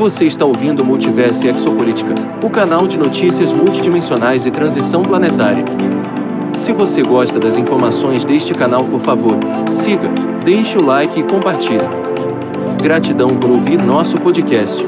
Você está ouvindo Multiverso Exopolítica, o canal de notícias multidimensionais e transição planetária. Se você gosta das informações deste canal, por favor, siga, deixe o like e compartilhe. Gratidão por ouvir nosso podcast.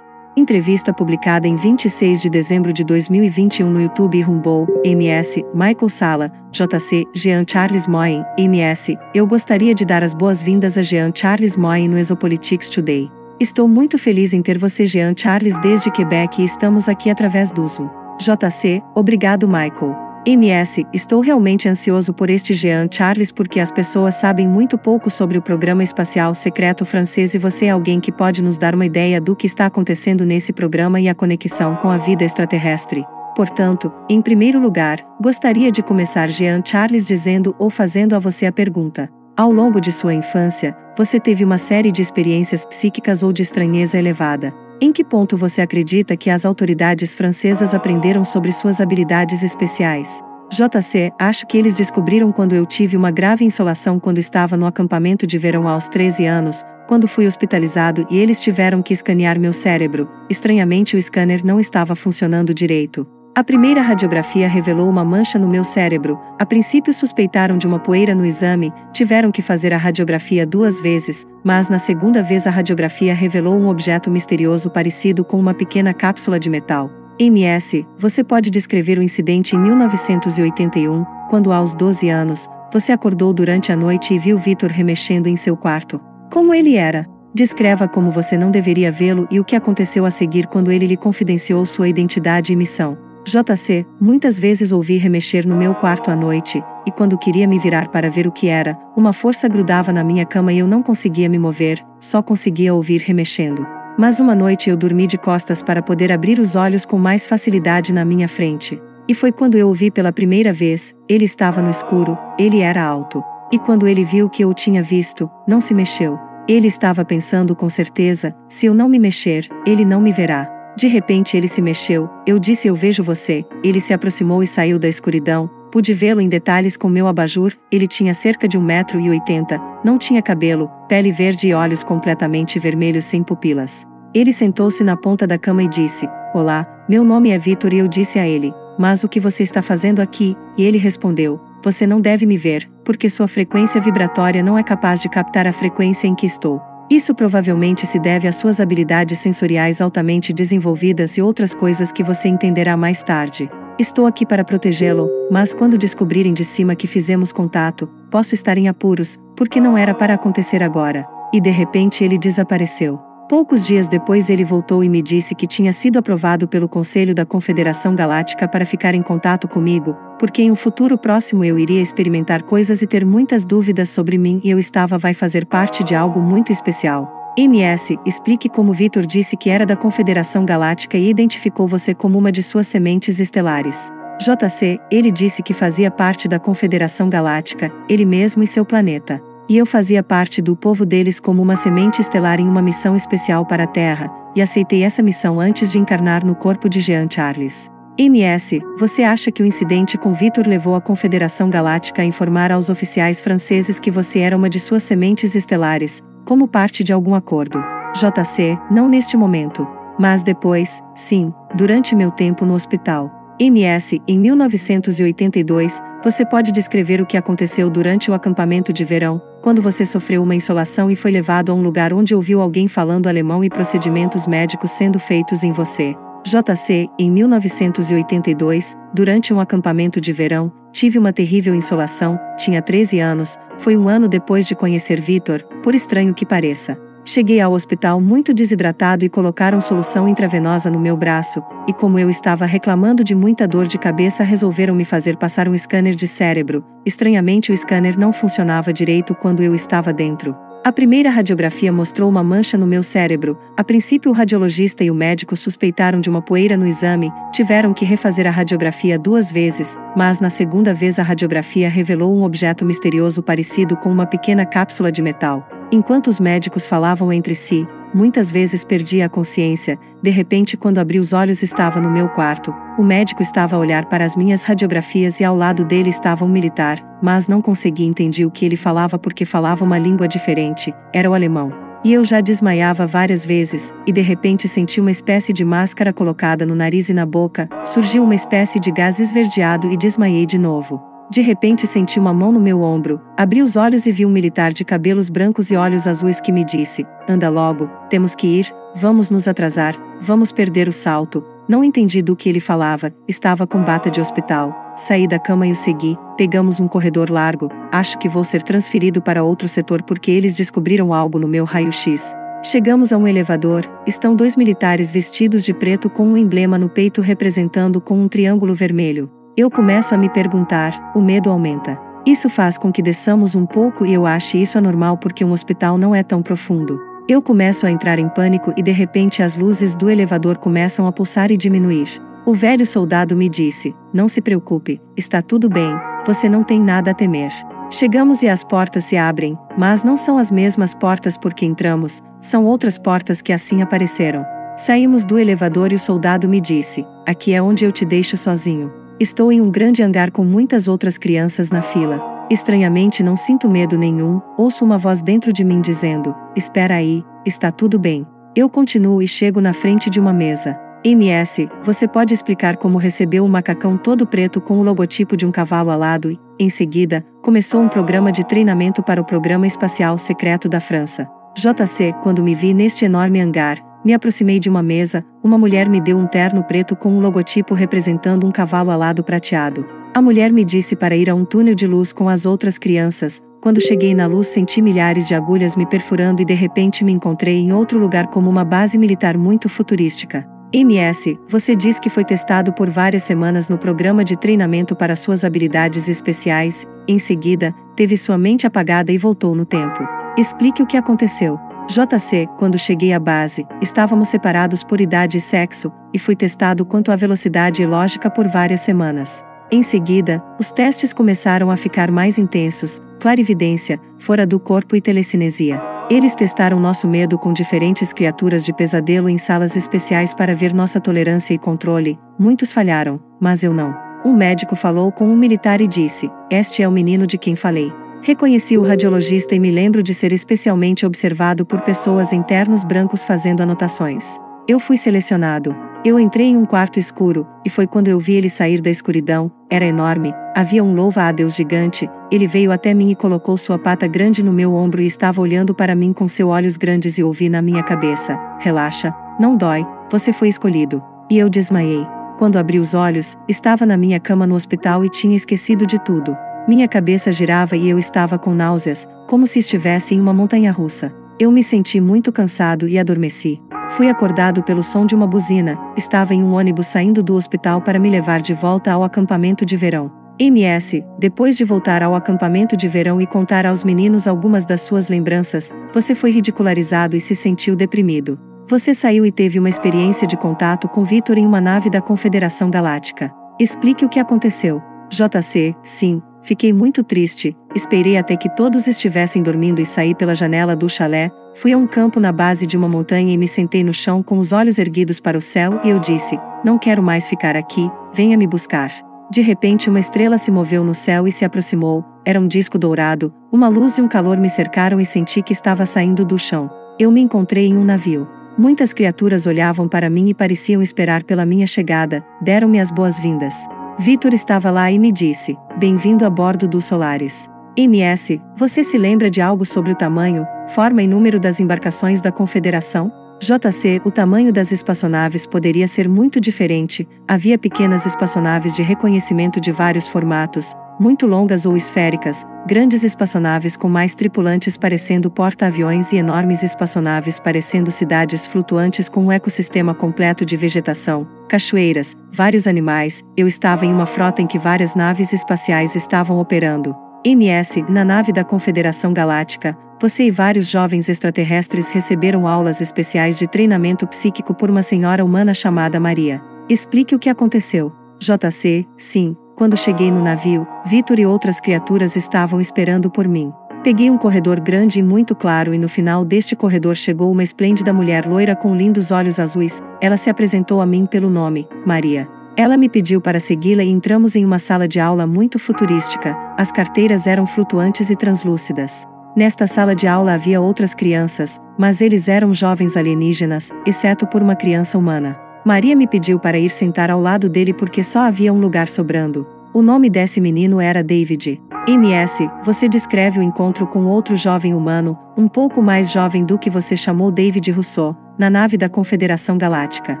Entrevista publicada em 26 de dezembro de 2021 no YouTube Rumble, MS, Michael Sala, JC, Jean Charles Moyen, MS. Eu gostaria de dar as boas-vindas a Jean Charles Moyen no Exopolitics Today. Estou muito feliz em ter você, Jean Charles, desde Quebec e estamos aqui através do Zoom. JC, obrigado, Michael. MS, estou realmente ansioso por este Jean Charles porque as pessoas sabem muito pouco sobre o programa espacial secreto francês e você é alguém que pode nos dar uma ideia do que está acontecendo nesse programa e a conexão com a vida extraterrestre. Portanto, em primeiro lugar, gostaria de começar Jean Charles dizendo ou fazendo a você a pergunta: ao longo de sua infância, você teve uma série de experiências psíquicas ou de estranheza elevada. Em que ponto você acredita que as autoridades francesas aprenderam sobre suas habilidades especiais? JC, acho que eles descobriram quando eu tive uma grave insolação quando estava no acampamento de verão aos 13 anos, quando fui hospitalizado e eles tiveram que escanear meu cérebro. Estranhamente, o scanner não estava funcionando direito. A primeira radiografia revelou uma mancha no meu cérebro. A princípio suspeitaram de uma poeira no exame, tiveram que fazer a radiografia duas vezes, mas na segunda vez a radiografia revelou um objeto misterioso parecido com uma pequena cápsula de metal. MS, você pode descrever o incidente em 1981, quando aos 12 anos, você acordou durante a noite e viu Vitor remexendo em seu quarto. Como ele era? Descreva como você não deveria vê-lo e o que aconteceu a seguir quando ele lhe confidenciou sua identidade e missão. JC, muitas vezes ouvi remexer no meu quarto à noite, e quando queria me virar para ver o que era, uma força grudava na minha cama e eu não conseguia me mover, só conseguia ouvir remexendo. Mas uma noite eu dormi de costas para poder abrir os olhos com mais facilidade na minha frente. E foi quando eu o vi pela primeira vez, ele estava no escuro, ele era alto. E quando ele viu que eu tinha visto, não se mexeu. Ele estava pensando com certeza: se eu não me mexer, ele não me verá. De repente ele se mexeu, eu disse eu vejo você, ele se aproximou e saiu da escuridão, pude vê-lo em detalhes com meu abajur, ele tinha cerca de um metro e oitenta, não tinha cabelo, pele verde e olhos completamente vermelhos sem pupilas. Ele sentou-se na ponta da cama e disse, Olá, meu nome é Vitor e eu disse a ele, mas o que você está fazendo aqui? E ele respondeu, você não deve me ver, porque sua frequência vibratória não é capaz de captar a frequência em que estou. Isso provavelmente se deve às suas habilidades sensoriais altamente desenvolvidas e outras coisas que você entenderá mais tarde. Estou aqui para protegê-lo, mas quando descobrirem de cima que fizemos contato, posso estar em apuros, porque não era para acontecer agora. E de repente ele desapareceu. Poucos dias depois ele voltou e me disse que tinha sido aprovado pelo Conselho da Confederação Galáctica para ficar em contato comigo, porque em um futuro próximo eu iria experimentar coisas e ter muitas dúvidas sobre mim e eu estava vai fazer parte de algo muito especial. MS, explique como Vitor disse que era da Confederação Galáctica e identificou você como uma de suas sementes estelares. JC, ele disse que fazia parte da Confederação Galáctica, ele mesmo e seu planeta e eu fazia parte do povo deles como uma semente estelar em uma missão especial para a Terra, e aceitei essa missão antes de encarnar no corpo de Jean Charles. MS, você acha que o incidente com Victor levou a Confederação Galáctica a informar aos oficiais franceses que você era uma de suas sementes estelares, como parte de algum acordo? JC, não neste momento. Mas depois, sim, durante meu tempo no hospital. MS, em 1982, você pode descrever o que aconteceu durante o acampamento de verão, quando você sofreu uma insolação e foi levado a um lugar onde ouviu alguém falando alemão e procedimentos médicos sendo feitos em você. JC, em 1982, durante um acampamento de verão, tive uma terrível insolação, tinha 13 anos, foi um ano depois de conhecer Vitor, por estranho que pareça. Cheguei ao hospital muito desidratado e colocaram solução intravenosa no meu braço, e como eu estava reclamando de muita dor de cabeça, resolveram me fazer passar um scanner de cérebro. Estranhamente, o scanner não funcionava direito quando eu estava dentro. A primeira radiografia mostrou uma mancha no meu cérebro. A princípio, o radiologista e o médico suspeitaram de uma poeira no exame, tiveram que refazer a radiografia duas vezes, mas na segunda vez a radiografia revelou um objeto misterioso parecido com uma pequena cápsula de metal. Enquanto os médicos falavam entre si, muitas vezes perdia a consciência, de repente quando abri os olhos estava no meu quarto, o médico estava a olhar para as minhas radiografias e ao lado dele estava um militar, mas não consegui entender o que ele falava porque falava uma língua diferente, era o alemão. E eu já desmaiava várias vezes, e de repente senti uma espécie de máscara colocada no nariz e na boca, surgiu uma espécie de gás esverdeado e desmaiei de novo. De repente senti uma mão no meu ombro, abri os olhos e vi um militar de cabelos brancos e olhos azuis que me disse: Anda logo, temos que ir, vamos nos atrasar, vamos perder o salto, não entendi do que ele falava, estava com bata de hospital. Saí da cama e o segui, pegamos um corredor largo, acho que vou ser transferido para outro setor porque eles descobriram algo no meu raio-x. Chegamos a um elevador, estão dois militares vestidos de preto com um emblema no peito representando com um triângulo vermelho. Eu começo a me perguntar, o medo aumenta. Isso faz com que desçamos um pouco e eu ache isso anormal porque um hospital não é tão profundo. Eu começo a entrar em pânico e de repente as luzes do elevador começam a pulsar e diminuir. O velho soldado me disse: Não se preocupe, está tudo bem, você não tem nada a temer. Chegamos e as portas se abrem, mas não são as mesmas portas por que entramos, são outras portas que assim apareceram. Saímos do elevador e o soldado me disse: Aqui é onde eu te deixo sozinho. Estou em um grande hangar com muitas outras crianças na fila. Estranhamente não sinto medo nenhum, ouço uma voz dentro de mim dizendo: Espera aí, está tudo bem. Eu continuo e chego na frente de uma mesa. MS, você pode explicar como recebeu um macacão todo preto com o logotipo de um cavalo alado e, em seguida, começou um programa de treinamento para o Programa Espacial Secreto da França. JC, quando me vi neste enorme hangar, me aproximei de uma mesa, uma mulher me deu um terno preto com um logotipo representando um cavalo alado prateado. A mulher me disse para ir a um túnel de luz com as outras crianças. Quando cheguei na luz, senti milhares de agulhas me perfurando e de repente me encontrei em outro lugar como uma base militar muito futurística. MS, você diz que foi testado por várias semanas no programa de treinamento para suas habilidades especiais, em seguida, teve sua mente apagada e voltou no tempo. Explique o que aconteceu. JC, quando cheguei à base, estávamos separados por idade e sexo, e fui testado quanto à velocidade e lógica por várias semanas. Em seguida, os testes começaram a ficar mais intensos, clarividência, fora do corpo e telecinesia. Eles testaram nosso medo com diferentes criaturas de pesadelo em salas especiais para ver nossa tolerância e controle. Muitos falharam, mas eu não. Um médico falou com um militar e disse: Este é o menino de quem falei. Reconheci o radiologista e me lembro de ser especialmente observado por pessoas em ternos brancos fazendo anotações. Eu fui selecionado. Eu entrei em um quarto escuro, e foi quando eu vi ele sair da escuridão, era enorme, havia um louva-a-Deus gigante, ele veio até mim e colocou sua pata grande no meu ombro e estava olhando para mim com seus olhos grandes e ouvi na minha cabeça: Relaxa, não dói, você foi escolhido. E eu desmaiei. Quando abri os olhos, estava na minha cama no hospital e tinha esquecido de tudo. Minha cabeça girava e eu estava com náuseas, como se estivesse em uma montanha russa. Eu me senti muito cansado e adormeci. Fui acordado pelo som de uma buzina, estava em um ônibus saindo do hospital para me levar de volta ao acampamento de verão. MS, depois de voltar ao acampamento de verão e contar aos meninos algumas das suas lembranças, você foi ridicularizado e se sentiu deprimido. Você saiu e teve uma experiência de contato com Victor em uma nave da Confederação Galáctica. Explique o que aconteceu. JC, sim, fiquei muito triste, esperei até que todos estivessem dormindo e saí pela janela do chalé, Fui a um campo na base de uma montanha e me sentei no chão com os olhos erguidos para o céu e eu disse: Não quero mais ficar aqui, venha me buscar. De repente, uma estrela se moveu no céu e se aproximou, era um disco dourado, uma luz e um calor me cercaram e senti que estava saindo do chão. Eu me encontrei em um navio. Muitas criaturas olhavam para mim e pareciam esperar pela minha chegada, deram-me as boas-vindas. Vitor estava lá e me disse: Bem-vindo a bordo do Solaris. MS, você se lembra de algo sobre o tamanho, forma e número das embarcações da Confederação? JC, o tamanho das espaçonaves poderia ser muito diferente. Havia pequenas espaçonaves de reconhecimento de vários formatos, muito longas ou esféricas, grandes espaçonaves com mais tripulantes parecendo porta-aviões e enormes espaçonaves parecendo cidades flutuantes com um ecossistema completo de vegetação, cachoeiras, vários animais. Eu estava em uma frota em que várias naves espaciais estavam operando. MS, na nave da Confederação Galáctica, você e vários jovens extraterrestres receberam aulas especiais de treinamento psíquico por uma senhora humana chamada Maria. Explique o que aconteceu. JC, sim, quando cheguei no navio, Vitor e outras criaturas estavam esperando por mim. Peguei um corredor grande e muito claro e no final deste corredor chegou uma esplêndida mulher loira com lindos olhos azuis, ela se apresentou a mim pelo nome, Maria. Ela me pediu para segui-la e entramos em uma sala de aula muito futurística, as carteiras eram flutuantes e translúcidas. Nesta sala de aula havia outras crianças, mas eles eram jovens alienígenas, exceto por uma criança humana. Maria me pediu para ir sentar ao lado dele porque só havia um lugar sobrando. O nome desse menino era David. MS, você descreve o encontro com outro jovem humano, um pouco mais jovem do que você chamou David Rousseau, na nave da Confederação Galáctica.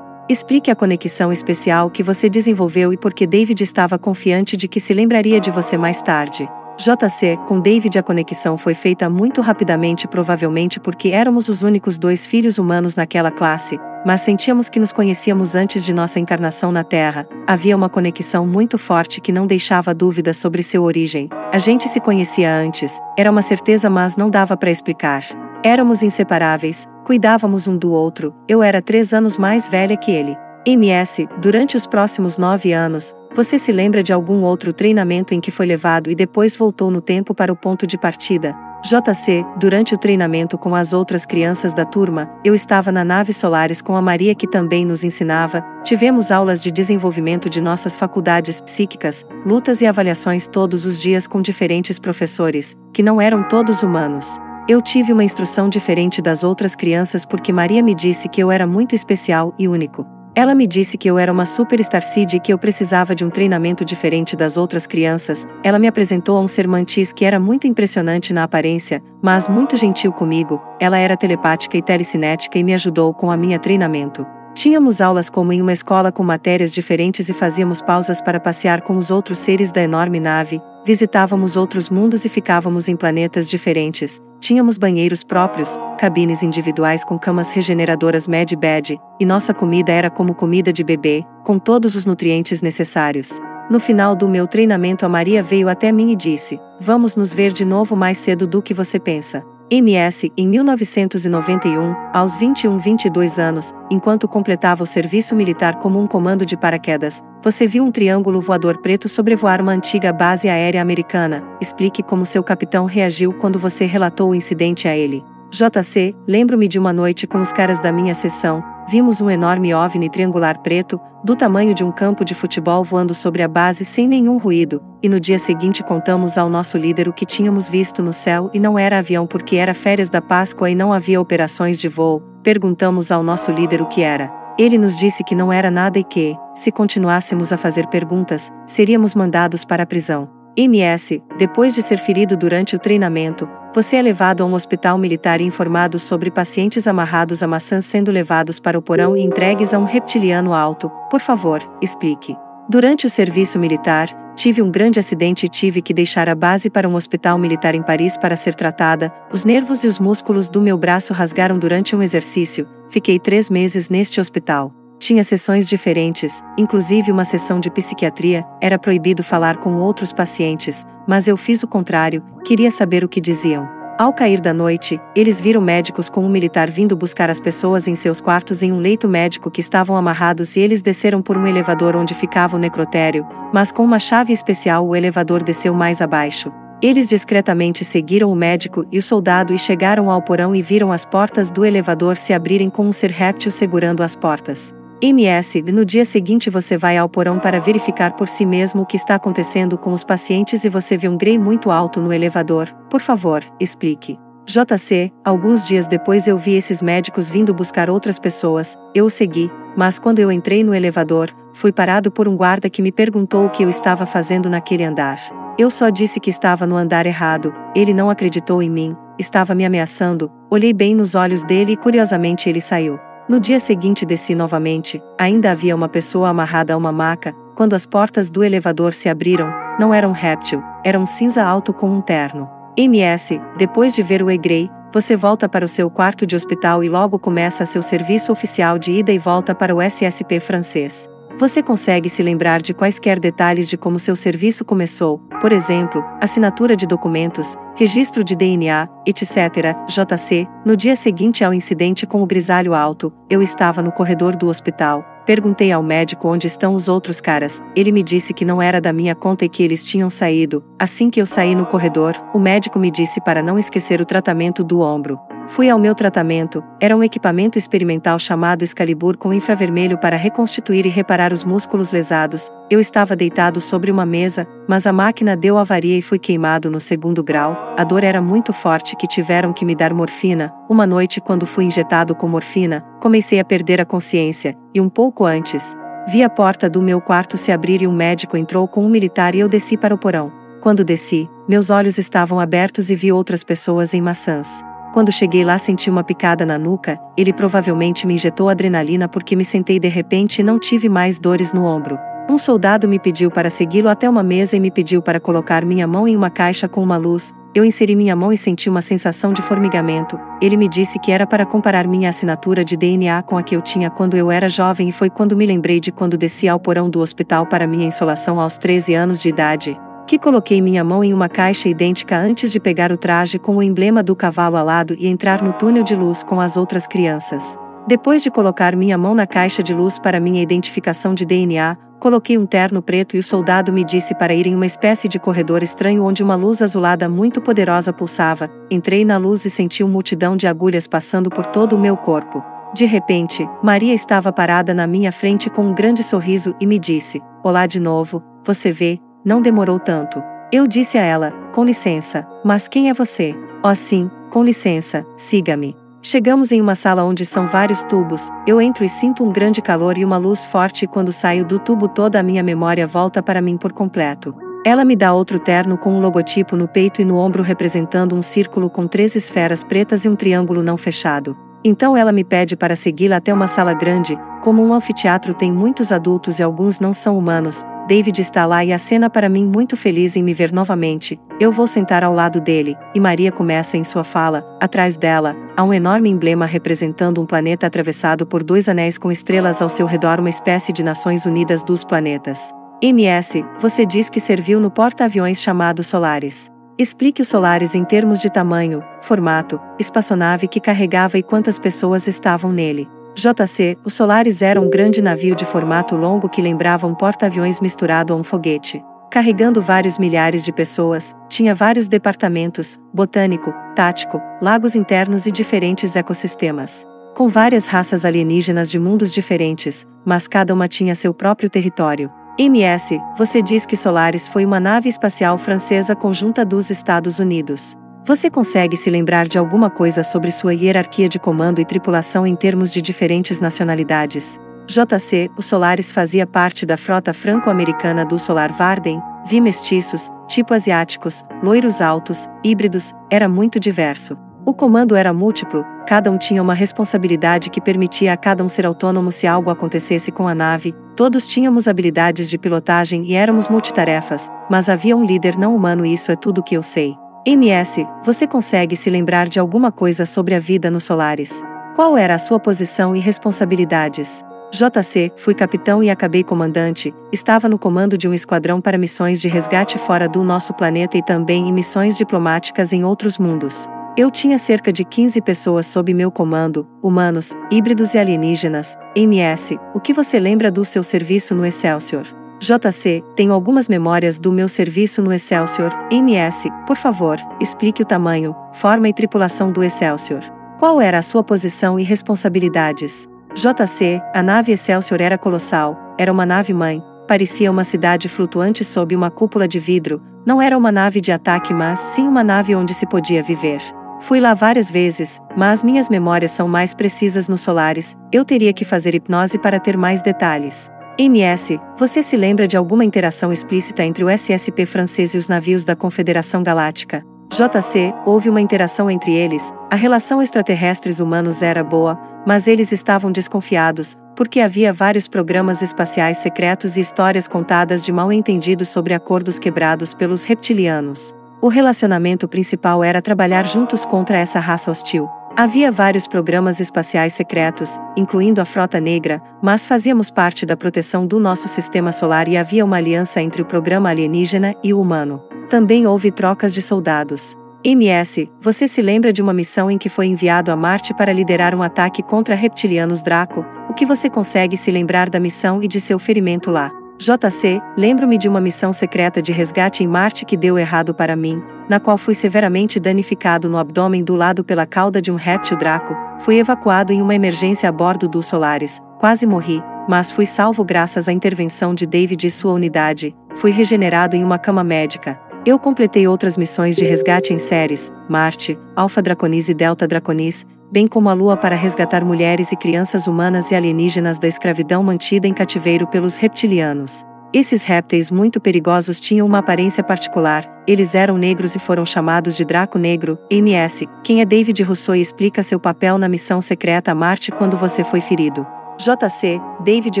Explique a conexão especial que você desenvolveu e por que David estava confiante de que se lembraria de você mais tarde. JC, com David a conexão foi feita muito rapidamente provavelmente porque éramos os únicos dois filhos humanos naquela classe, mas sentíamos que nos conhecíamos antes de nossa encarnação na Terra, havia uma conexão muito forte que não deixava dúvidas sobre seu origem. A gente se conhecia antes, era uma certeza mas não dava para explicar. Éramos inseparáveis, cuidávamos um do outro, eu era três anos mais velha que ele. MS, durante os próximos nove anos, você se lembra de algum outro treinamento em que foi levado e depois voltou no tempo para o ponto de partida? JC, durante o treinamento com as outras crianças da turma, eu estava na nave Solares com a Maria que também nos ensinava, tivemos aulas de desenvolvimento de nossas faculdades psíquicas, lutas e avaliações todos os dias com diferentes professores, que não eram todos humanos. Eu tive uma instrução diferente das outras crianças porque Maria me disse que eu era muito especial e único. Ela me disse que eu era uma superstar seed e que eu precisava de um treinamento diferente das outras crianças. Ela me apresentou a um ser mantis que era muito impressionante na aparência, mas muito gentil comigo. Ela era telepática e telecinética e me ajudou com a minha treinamento. Tínhamos aulas como em uma escola com matérias diferentes e fazíamos pausas para passear com os outros seres da enorme nave, visitávamos outros mundos e ficávamos em planetas diferentes, tínhamos banheiros próprios, cabines individuais com camas regeneradoras Med Bed, e nossa comida era como comida de bebê, com todos os nutrientes necessários. No final do meu treinamento, a Maria veio até mim e disse: Vamos nos ver de novo mais cedo do que você pensa. MS, em 1991, aos 21-22 anos, enquanto completava o serviço militar como um comando de paraquedas, você viu um triângulo voador preto sobrevoar uma antiga base aérea americana. Explique como seu capitão reagiu quando você relatou o incidente a ele. JC, lembro-me de uma noite com os caras da minha sessão, vimos um enorme OVNI triangular preto, do tamanho de um campo de futebol voando sobre a base sem nenhum ruído, e no dia seguinte contamos ao nosso líder o que tínhamos visto no céu e não era avião porque era férias da Páscoa e não havia operações de voo. Perguntamos ao nosso líder o que era. Ele nos disse que não era nada e que, se continuássemos a fazer perguntas, seríamos mandados para a prisão. MS, depois de ser ferido durante o treinamento, você é levado a um hospital militar e informado sobre pacientes amarrados a maçãs sendo levados para o porão e entregues a um reptiliano alto. Por favor, explique. Durante o serviço militar, tive um grande acidente e tive que deixar a base para um hospital militar em Paris para ser tratada. Os nervos e os músculos do meu braço rasgaram durante um exercício. Fiquei três meses neste hospital. Tinha sessões diferentes, inclusive uma sessão de psiquiatria, era proibido falar com outros pacientes, mas eu fiz o contrário, queria saber o que diziam. Ao cair da noite, eles viram médicos com um militar vindo buscar as pessoas em seus quartos em um leito médico que estavam amarrados e eles desceram por um elevador onde ficava o necrotério, mas com uma chave especial o elevador desceu mais abaixo. Eles discretamente seguiram o médico e o soldado e chegaram ao porão e viram as portas do elevador se abrirem com um ser réptil segurando as portas. MS, no dia seguinte você vai ao porão para verificar por si mesmo o que está acontecendo com os pacientes e você vê um grey muito alto no elevador. Por favor, explique. JC, alguns dias depois eu vi esses médicos vindo buscar outras pessoas, eu o segui, mas quando eu entrei no elevador, fui parado por um guarda que me perguntou o que eu estava fazendo naquele andar. Eu só disse que estava no andar errado, ele não acreditou em mim, estava me ameaçando, olhei bem nos olhos dele e curiosamente ele saiu. No dia seguinte desci novamente, ainda havia uma pessoa amarrada a uma maca, quando as portas do elevador se abriram, não era um réptil, era um cinza alto com um terno. MS, depois de ver o Egrey, você volta para o seu quarto de hospital e logo começa seu serviço oficial de ida e volta para o SSP francês. Você consegue se lembrar de quaisquer detalhes de como seu serviço começou, por exemplo, assinatura de documentos, registro de DNA, etc. JC, no dia seguinte ao incidente com o grisalho alto, eu estava no corredor do hospital, Perguntei ao médico onde estão os outros caras, ele me disse que não era da minha conta e que eles tinham saído. Assim que eu saí no corredor, o médico me disse para não esquecer o tratamento do ombro. Fui ao meu tratamento, era um equipamento experimental chamado Excalibur com infravermelho para reconstituir e reparar os músculos lesados. Eu estava deitado sobre uma mesa, mas a máquina deu avaria e fui queimado no segundo grau. A dor era muito forte que tiveram que me dar morfina. Uma noite, quando fui injetado com morfina, comecei a perder a consciência, e um pouco antes, vi a porta do meu quarto se abrir e um médico entrou com um militar e eu desci para o porão. Quando desci, meus olhos estavam abertos e vi outras pessoas em maçãs. Quando cheguei lá senti uma picada na nuca, ele provavelmente me injetou adrenalina porque me sentei de repente e não tive mais dores no ombro. Um soldado me pediu para segui-lo até uma mesa e me pediu para colocar minha mão em uma caixa com uma luz. Eu inseri minha mão e senti uma sensação de formigamento. Ele me disse que era para comparar minha assinatura de DNA com a que eu tinha quando eu era jovem e foi quando me lembrei de quando desci ao porão do hospital para minha insolação aos 13 anos de idade que coloquei minha mão em uma caixa idêntica antes de pegar o traje com o emblema do cavalo alado e entrar no túnel de luz com as outras crianças. Depois de colocar minha mão na caixa de luz para minha identificação de DNA, coloquei um terno preto e o soldado me disse para ir em uma espécie de corredor estranho onde uma luz azulada muito poderosa pulsava. Entrei na luz e senti uma multidão de agulhas passando por todo o meu corpo. De repente, Maria estava parada na minha frente com um grande sorriso e me disse: Olá de novo, você vê, não demorou tanto. Eu disse a ela, com licença, mas quem é você? Oh sim, com licença, siga-me. Chegamos em uma sala onde são vários tubos, eu entro e sinto um grande calor e uma luz forte e quando saio do tubo toda a minha memória volta para mim por completo. Ela me dá outro terno com um logotipo no peito e no ombro representando um círculo com três esferas pretas e um triângulo não fechado. Então ela me pede para segui-la até uma sala grande, como um anfiteatro tem muitos adultos e alguns não são humanos, David está lá e acena para mim muito feliz em me ver novamente. Eu vou sentar ao lado dele, e Maria começa em sua fala. Atrás dela, há um enorme emblema representando um planeta atravessado por dois anéis com estrelas ao seu redor, uma espécie de Nações Unidas dos Planetas. MS, você diz que serviu no porta-aviões chamado Solaris. Explique o Solaris em termos de tamanho, formato, espaçonave que carregava e quantas pessoas estavam nele. JC, o Solaris era um grande navio de formato longo que lembrava um porta-aviões misturado a um foguete. Carregando vários milhares de pessoas, tinha vários departamentos, botânico, tático, lagos internos e diferentes ecossistemas. Com várias raças alienígenas de mundos diferentes, mas cada uma tinha seu próprio território. MS, você diz que Solaris foi uma nave espacial francesa conjunta dos Estados Unidos. Você consegue se lembrar de alguma coisa sobre sua hierarquia de comando e tripulação em termos de diferentes nacionalidades? JC, o Solaris fazia parte da frota franco-americana do Solar Varden, vi mestiços, tipo asiáticos, loiros altos, híbridos, era muito diverso. O comando era múltiplo, cada um tinha uma responsabilidade que permitia a cada um ser autônomo se algo acontecesse com a nave, todos tínhamos habilidades de pilotagem e éramos multitarefas, mas havia um líder não humano e isso é tudo que eu sei. MS, você consegue se lembrar de alguma coisa sobre a vida no Solaris? Qual era a sua posição e responsabilidades? JC, fui capitão e acabei comandante, estava no comando de um esquadrão para missões de resgate fora do nosso planeta e também em missões diplomáticas em outros mundos. Eu tinha cerca de 15 pessoas sob meu comando, humanos, híbridos e alienígenas. MS, o que você lembra do seu serviço no Excelsior? JC, tenho algumas memórias do meu serviço no Excelsior. MS, por favor, explique o tamanho, forma e tripulação do Excelsior. Qual era a sua posição e responsabilidades? JC, a nave Excelsior era colossal, era uma nave mãe, parecia uma cidade flutuante sob uma cúpula de vidro, não era uma nave de ataque, mas sim uma nave onde se podia viver. Fui lá várias vezes, mas minhas memórias são mais precisas nos solares, eu teria que fazer hipnose para ter mais detalhes. MS, você se lembra de alguma interação explícita entre o SSP francês e os navios da Confederação Galáctica? JC, houve uma interação entre eles, a relação extraterrestres humanos era boa, mas eles estavam desconfiados, porque havia vários programas espaciais secretos e histórias contadas de mal entendidos sobre acordos quebrados pelos reptilianos. O relacionamento principal era trabalhar juntos contra essa raça hostil. Havia vários programas espaciais secretos, incluindo a Frota Negra, mas fazíamos parte da proteção do nosso sistema solar e havia uma aliança entre o programa alienígena e o humano. Também houve trocas de soldados. MS, você se lembra de uma missão em que foi enviado a Marte para liderar um ataque contra reptilianos Draco? O que você consegue se lembrar da missão e de seu ferimento lá? JC, lembro-me de uma missão secreta de resgate em Marte que deu errado para mim, na qual fui severamente danificado no abdômen do lado pela cauda de um réptil Draco. Fui evacuado em uma emergência a bordo do Solaris, quase morri, mas fui salvo graças à intervenção de David e sua unidade. Fui regenerado em uma cama médica. Eu completei outras missões de resgate em séries, Marte, Alpha Draconis e Delta Draconis, bem como a Lua para resgatar mulheres e crianças humanas e alienígenas da escravidão mantida em cativeiro pelos reptilianos. Esses répteis muito perigosos tinham uma aparência particular, eles eram negros e foram chamados de Draco Negro, MS. Quem é David Rousseau e explica seu papel na missão secreta a Marte quando você foi ferido. JC, David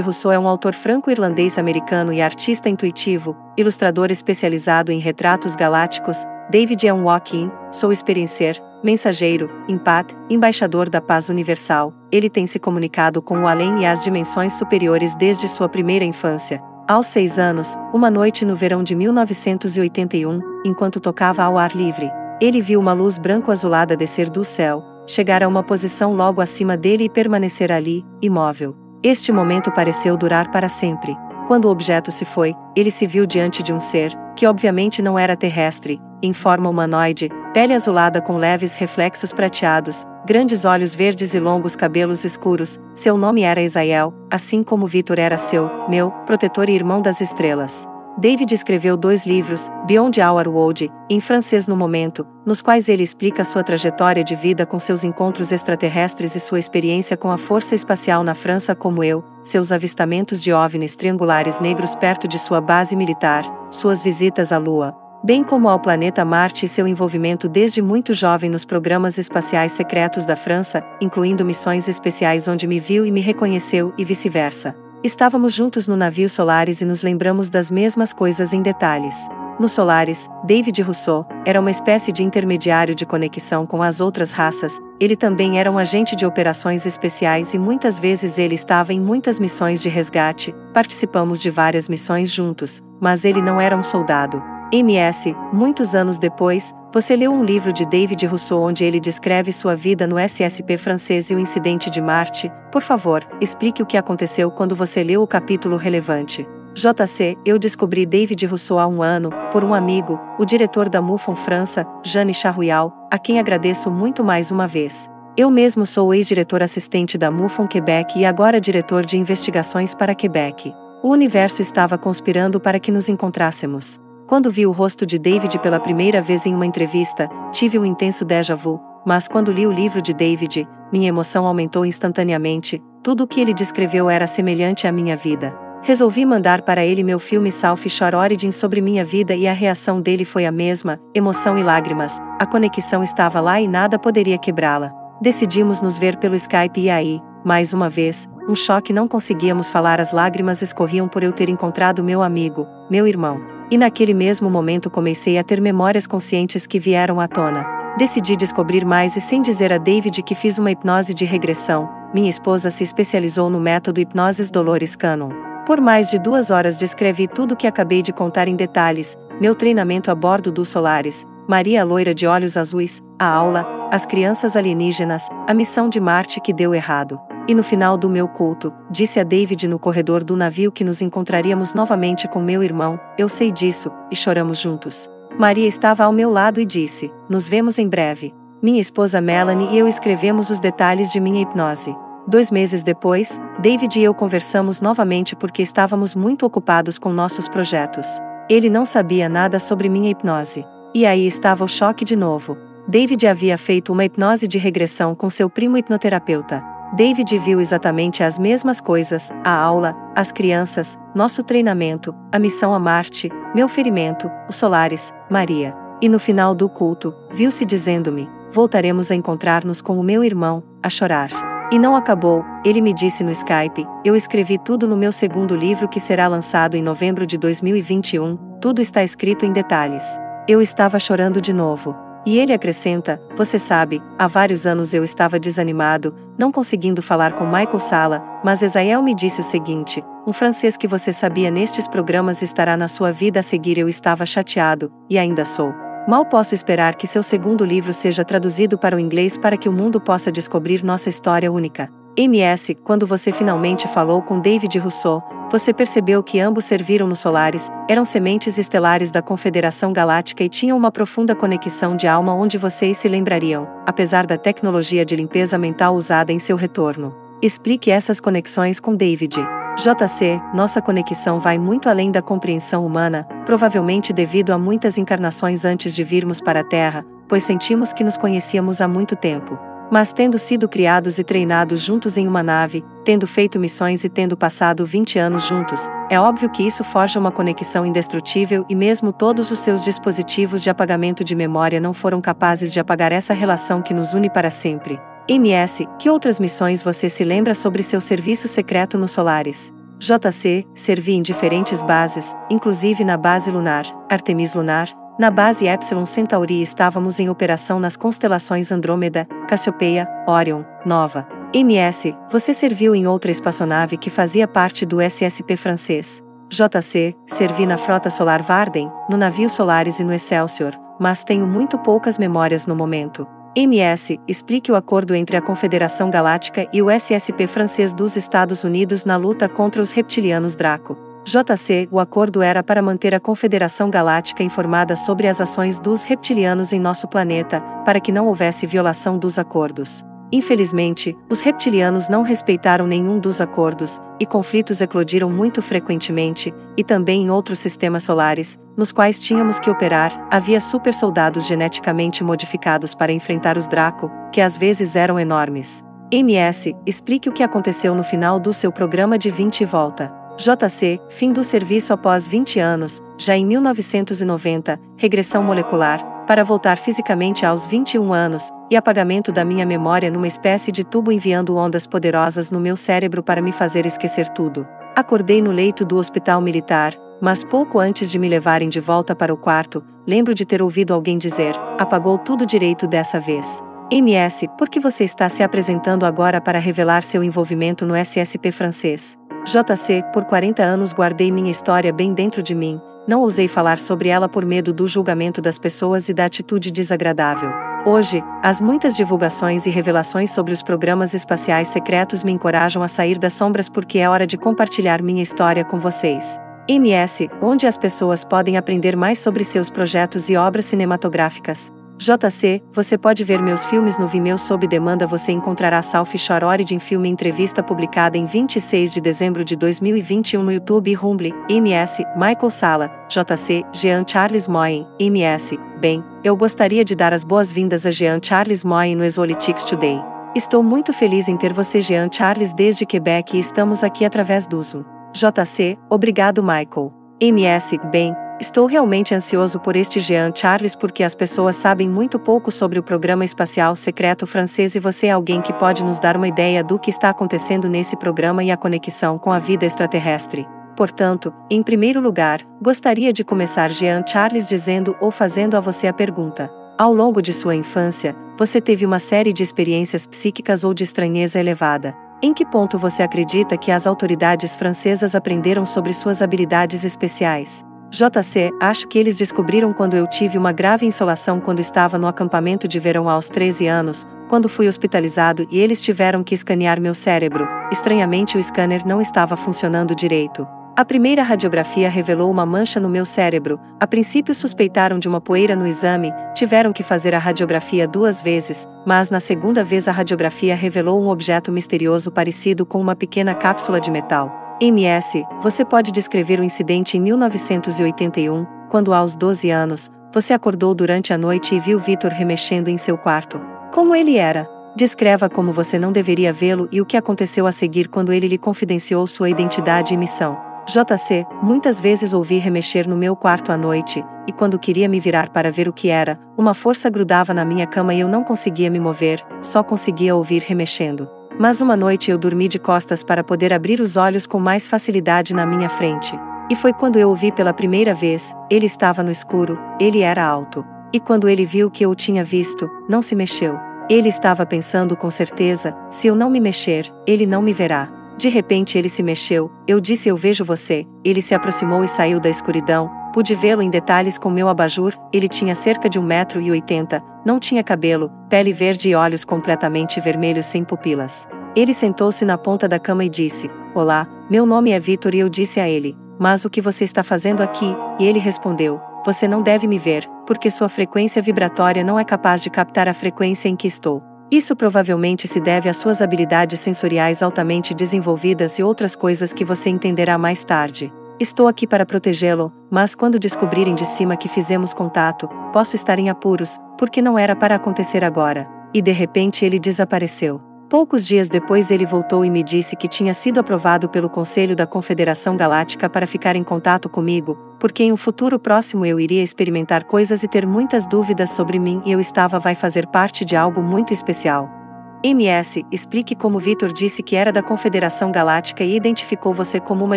Rousseau é um autor franco-irlandês-americano e artista intuitivo, ilustrador especializado em retratos galácticos. David é um walk-in, sou experiencer, mensageiro, empat, embaixador da paz universal. Ele tem se comunicado com o além e as dimensões superiores desde sua primeira infância. Aos seis anos, uma noite no verão de 1981, enquanto tocava ao ar livre, ele viu uma luz branco-azulada descer do céu, chegar a uma posição logo acima dele e permanecer ali, imóvel. Este momento pareceu durar para sempre. Quando o objeto se foi, ele se viu diante de um ser, que obviamente não era terrestre, em forma humanoide, pele azulada com leves reflexos prateados, grandes olhos verdes e longos cabelos escuros. Seu nome era Isael, assim como Vitor era seu, meu, protetor e irmão das estrelas. David escreveu dois livros, Beyond Our World, em francês no momento, nos quais ele explica sua trajetória de vida com seus encontros extraterrestres e sua experiência com a força espacial na França como eu, seus avistamentos de OVNIs triangulares negros perto de sua base militar, suas visitas à Lua, bem como ao planeta Marte e seu envolvimento desde muito jovem nos programas espaciais secretos da França, incluindo missões especiais onde me viu e me reconheceu e vice-versa. Estávamos juntos no navio Solaris e nos lembramos das mesmas coisas em detalhes. No Solaris, David Rousseau era uma espécie de intermediário de conexão com as outras raças, ele também era um agente de operações especiais e muitas vezes ele estava em muitas missões de resgate, participamos de várias missões juntos, mas ele não era um soldado. MS, muitos anos depois, você leu um livro de David Rousseau onde ele descreve sua vida no SSP francês e o incidente de Marte. Por favor, explique o que aconteceu quando você leu o capítulo relevante. JC, eu descobri David Rousseau há um ano, por um amigo, o diretor da MUFON França, Jeanne Charruial, a quem agradeço muito mais uma vez. Eu mesmo sou ex-diretor assistente da MUFON Quebec e agora diretor de investigações para Quebec. O universo estava conspirando para que nos encontrássemos. Quando vi o rosto de David pela primeira vez em uma entrevista, tive um intenso déjà vu, mas quando li o livro de David, minha emoção aumentou instantaneamente, tudo o que ele descreveu era semelhante à minha vida. Resolvi mandar para ele meu filme South Shore Origin sobre minha vida e a reação dele foi a mesma, emoção e lágrimas, a conexão estava lá e nada poderia quebrá-la. Decidimos nos ver pelo Skype e aí, mais uma vez, um choque não conseguíamos falar as lágrimas escorriam por eu ter encontrado meu amigo, meu irmão. E naquele mesmo momento comecei a ter memórias conscientes que vieram à tona. Decidi descobrir mais e sem dizer a David que fiz uma hipnose de regressão, minha esposa se especializou no método Hipnoses Dolores Cannon. Por mais de duas horas descrevi tudo o que acabei de contar em detalhes, meu treinamento a bordo do Solaris, Maria loira de olhos azuis, a aula, as crianças alienígenas, a missão de Marte que deu errado. E no final do meu culto, disse a David no corredor do navio que nos encontraríamos novamente com meu irmão, eu sei disso, e choramos juntos. Maria estava ao meu lado e disse: Nos vemos em breve. Minha esposa Melanie e eu escrevemos os detalhes de minha hipnose. Dois meses depois, David e eu conversamos novamente porque estávamos muito ocupados com nossos projetos. Ele não sabia nada sobre minha hipnose. E aí estava o choque de novo. David havia feito uma hipnose de regressão com seu primo hipnoterapeuta. David viu exatamente as mesmas coisas: a aula, as crianças, nosso treinamento, a missão a Marte, meu ferimento, os solares, Maria. E no final do culto, viu-se dizendo-me: Voltaremos a encontrar-nos com o meu irmão, a chorar. E não acabou, ele me disse no Skype: Eu escrevi tudo no meu segundo livro que será lançado em novembro de 2021, tudo está escrito em detalhes. Eu estava chorando de novo. E ele acrescenta: Você sabe, há vários anos eu estava desanimado, não conseguindo falar com Michael Sala, mas Esael me disse o seguinte: um francês que você sabia nestes programas estará na sua vida a seguir. Eu estava chateado, e ainda sou. Mal posso esperar que seu segundo livro seja traduzido para o inglês para que o mundo possa descobrir nossa história única. MS, quando você finalmente falou com David Rousseau, você percebeu que ambos serviram no Solaris, eram sementes estelares da Confederação Galáctica e tinham uma profunda conexão de alma onde vocês se lembrariam, apesar da tecnologia de limpeza mental usada em seu retorno. Explique essas conexões com David. JC, nossa conexão vai muito além da compreensão humana, provavelmente devido a muitas encarnações antes de virmos para a Terra, pois sentimos que nos conhecíamos há muito tempo. Mas tendo sido criados e treinados juntos em uma nave, tendo feito missões e tendo passado 20 anos juntos, é óbvio que isso forja uma conexão indestrutível e mesmo todos os seus dispositivos de apagamento de memória não foram capazes de apagar essa relação que nos une para sempre. MS, que outras missões você se lembra sobre seu serviço secreto no Solaris? JC, servi em diferentes bases, inclusive na base lunar, Artemis Lunar, na base Epsilon Centauri estávamos em operação nas constelações Andrômeda, Cassiopeia, Orion, Nova. MS, você serviu em outra espaçonave que fazia parte do SSP francês. JC, servi na frota solar Varden, no navio Solaris e no Excelsior, mas tenho muito poucas memórias no momento. MS, explique o acordo entre a Confederação Galáctica e o SSP francês dos Estados Unidos na luta contra os reptilianos Draco. JC, o acordo era para manter a Confederação Galáctica informada sobre as ações dos reptilianos em nosso planeta, para que não houvesse violação dos acordos. Infelizmente, os reptilianos não respeitaram nenhum dos acordos, e conflitos eclodiram muito frequentemente, e também em outros sistemas solares, nos quais tínhamos que operar, havia super soldados geneticamente modificados para enfrentar os Draco, que às vezes eram enormes. MS, explique o que aconteceu no final do seu programa de 20 e volta. JC, fim do serviço após 20 anos, já em 1990, regressão molecular, para voltar fisicamente aos 21 anos, e apagamento da minha memória numa espécie de tubo enviando ondas poderosas no meu cérebro para me fazer esquecer tudo. Acordei no leito do hospital militar, mas pouco antes de me levarem de volta para o quarto, lembro de ter ouvido alguém dizer: apagou tudo direito dessa vez. MS, por que você está se apresentando agora para revelar seu envolvimento no SSP francês? JC, por 40 anos guardei minha história bem dentro de mim, não ousei falar sobre ela por medo do julgamento das pessoas e da atitude desagradável. Hoje, as muitas divulgações e revelações sobre os programas espaciais secretos me encorajam a sair das sombras porque é hora de compartilhar minha história com vocês. MS, onde as pessoas podem aprender mais sobre seus projetos e obras cinematográficas. JC, você pode ver meus filmes no Vimeo sob demanda. Você encontrará South Shore Origin Filme entrevista publicada em 26 de dezembro de 2021 no YouTube Rumble, MS, Michael Sala, JC, Jean Charles Moyen, MS. Bem, eu gostaria de dar as boas-vindas a Jean Charles Moyen no Exolitics Today. Estou muito feliz em ter você Jean Charles desde Quebec e estamos aqui através do Zoom. JC, obrigado Michael. MS, bem, Estou realmente ansioso por este Jean Charles porque as pessoas sabem muito pouco sobre o programa espacial secreto francês e você é alguém que pode nos dar uma ideia do que está acontecendo nesse programa e a conexão com a vida extraterrestre. Portanto, em primeiro lugar, gostaria de começar Jean Charles dizendo ou fazendo a você a pergunta: Ao longo de sua infância, você teve uma série de experiências psíquicas ou de estranheza elevada. Em que ponto você acredita que as autoridades francesas aprenderam sobre suas habilidades especiais? JC, acho que eles descobriram quando eu tive uma grave insolação quando estava no acampamento de verão aos 13 anos, quando fui hospitalizado e eles tiveram que escanear meu cérebro. Estranhamente, o scanner não estava funcionando direito. A primeira radiografia revelou uma mancha no meu cérebro. A princípio suspeitaram de uma poeira no exame, tiveram que fazer a radiografia duas vezes, mas na segunda vez a radiografia revelou um objeto misterioso parecido com uma pequena cápsula de metal. MS, você pode descrever o incidente em 1981, quando aos 12 anos, você acordou durante a noite e viu Vitor remexendo em seu quarto. Como ele era? Descreva como você não deveria vê-lo e o que aconteceu a seguir quando ele lhe confidenciou sua identidade e missão. JC, muitas vezes ouvi remexer no meu quarto à noite, e quando queria me virar para ver o que era, uma força grudava na minha cama e eu não conseguia me mover, só conseguia ouvir remexendo. Mas uma noite eu dormi de costas para poder abrir os olhos com mais facilidade na minha frente. E foi quando eu o vi pela primeira vez, ele estava no escuro, ele era alto. E quando ele viu que eu o tinha visto, não se mexeu. Ele estava pensando com certeza: se eu não me mexer, ele não me verá. De repente ele se mexeu, eu disse: Eu vejo você. Ele se aproximou e saiu da escuridão, Pude vê-lo em detalhes com meu abajur, ele tinha cerca de 1,80m, não tinha cabelo, pele verde e olhos completamente vermelhos sem pupilas. Ele sentou-se na ponta da cama e disse: Olá, meu nome é Vitor e eu disse a ele: Mas o que você está fazendo aqui? E ele respondeu: Você não deve me ver, porque sua frequência vibratória não é capaz de captar a frequência em que estou. Isso provavelmente se deve às suas habilidades sensoriais altamente desenvolvidas e outras coisas que você entenderá mais tarde. Estou aqui para protegê-lo, mas quando descobrirem de cima que fizemos contato, posso estar em apuros, porque não era para acontecer agora. E de repente ele desapareceu. Poucos dias depois ele voltou e me disse que tinha sido aprovado pelo Conselho da Confederação Galáctica para ficar em contato comigo, porque em um futuro próximo eu iria experimentar coisas e ter muitas dúvidas sobre mim e eu estava vai fazer parte de algo muito especial. MS, explique como Vitor disse que era da Confederação Galáctica e identificou você como uma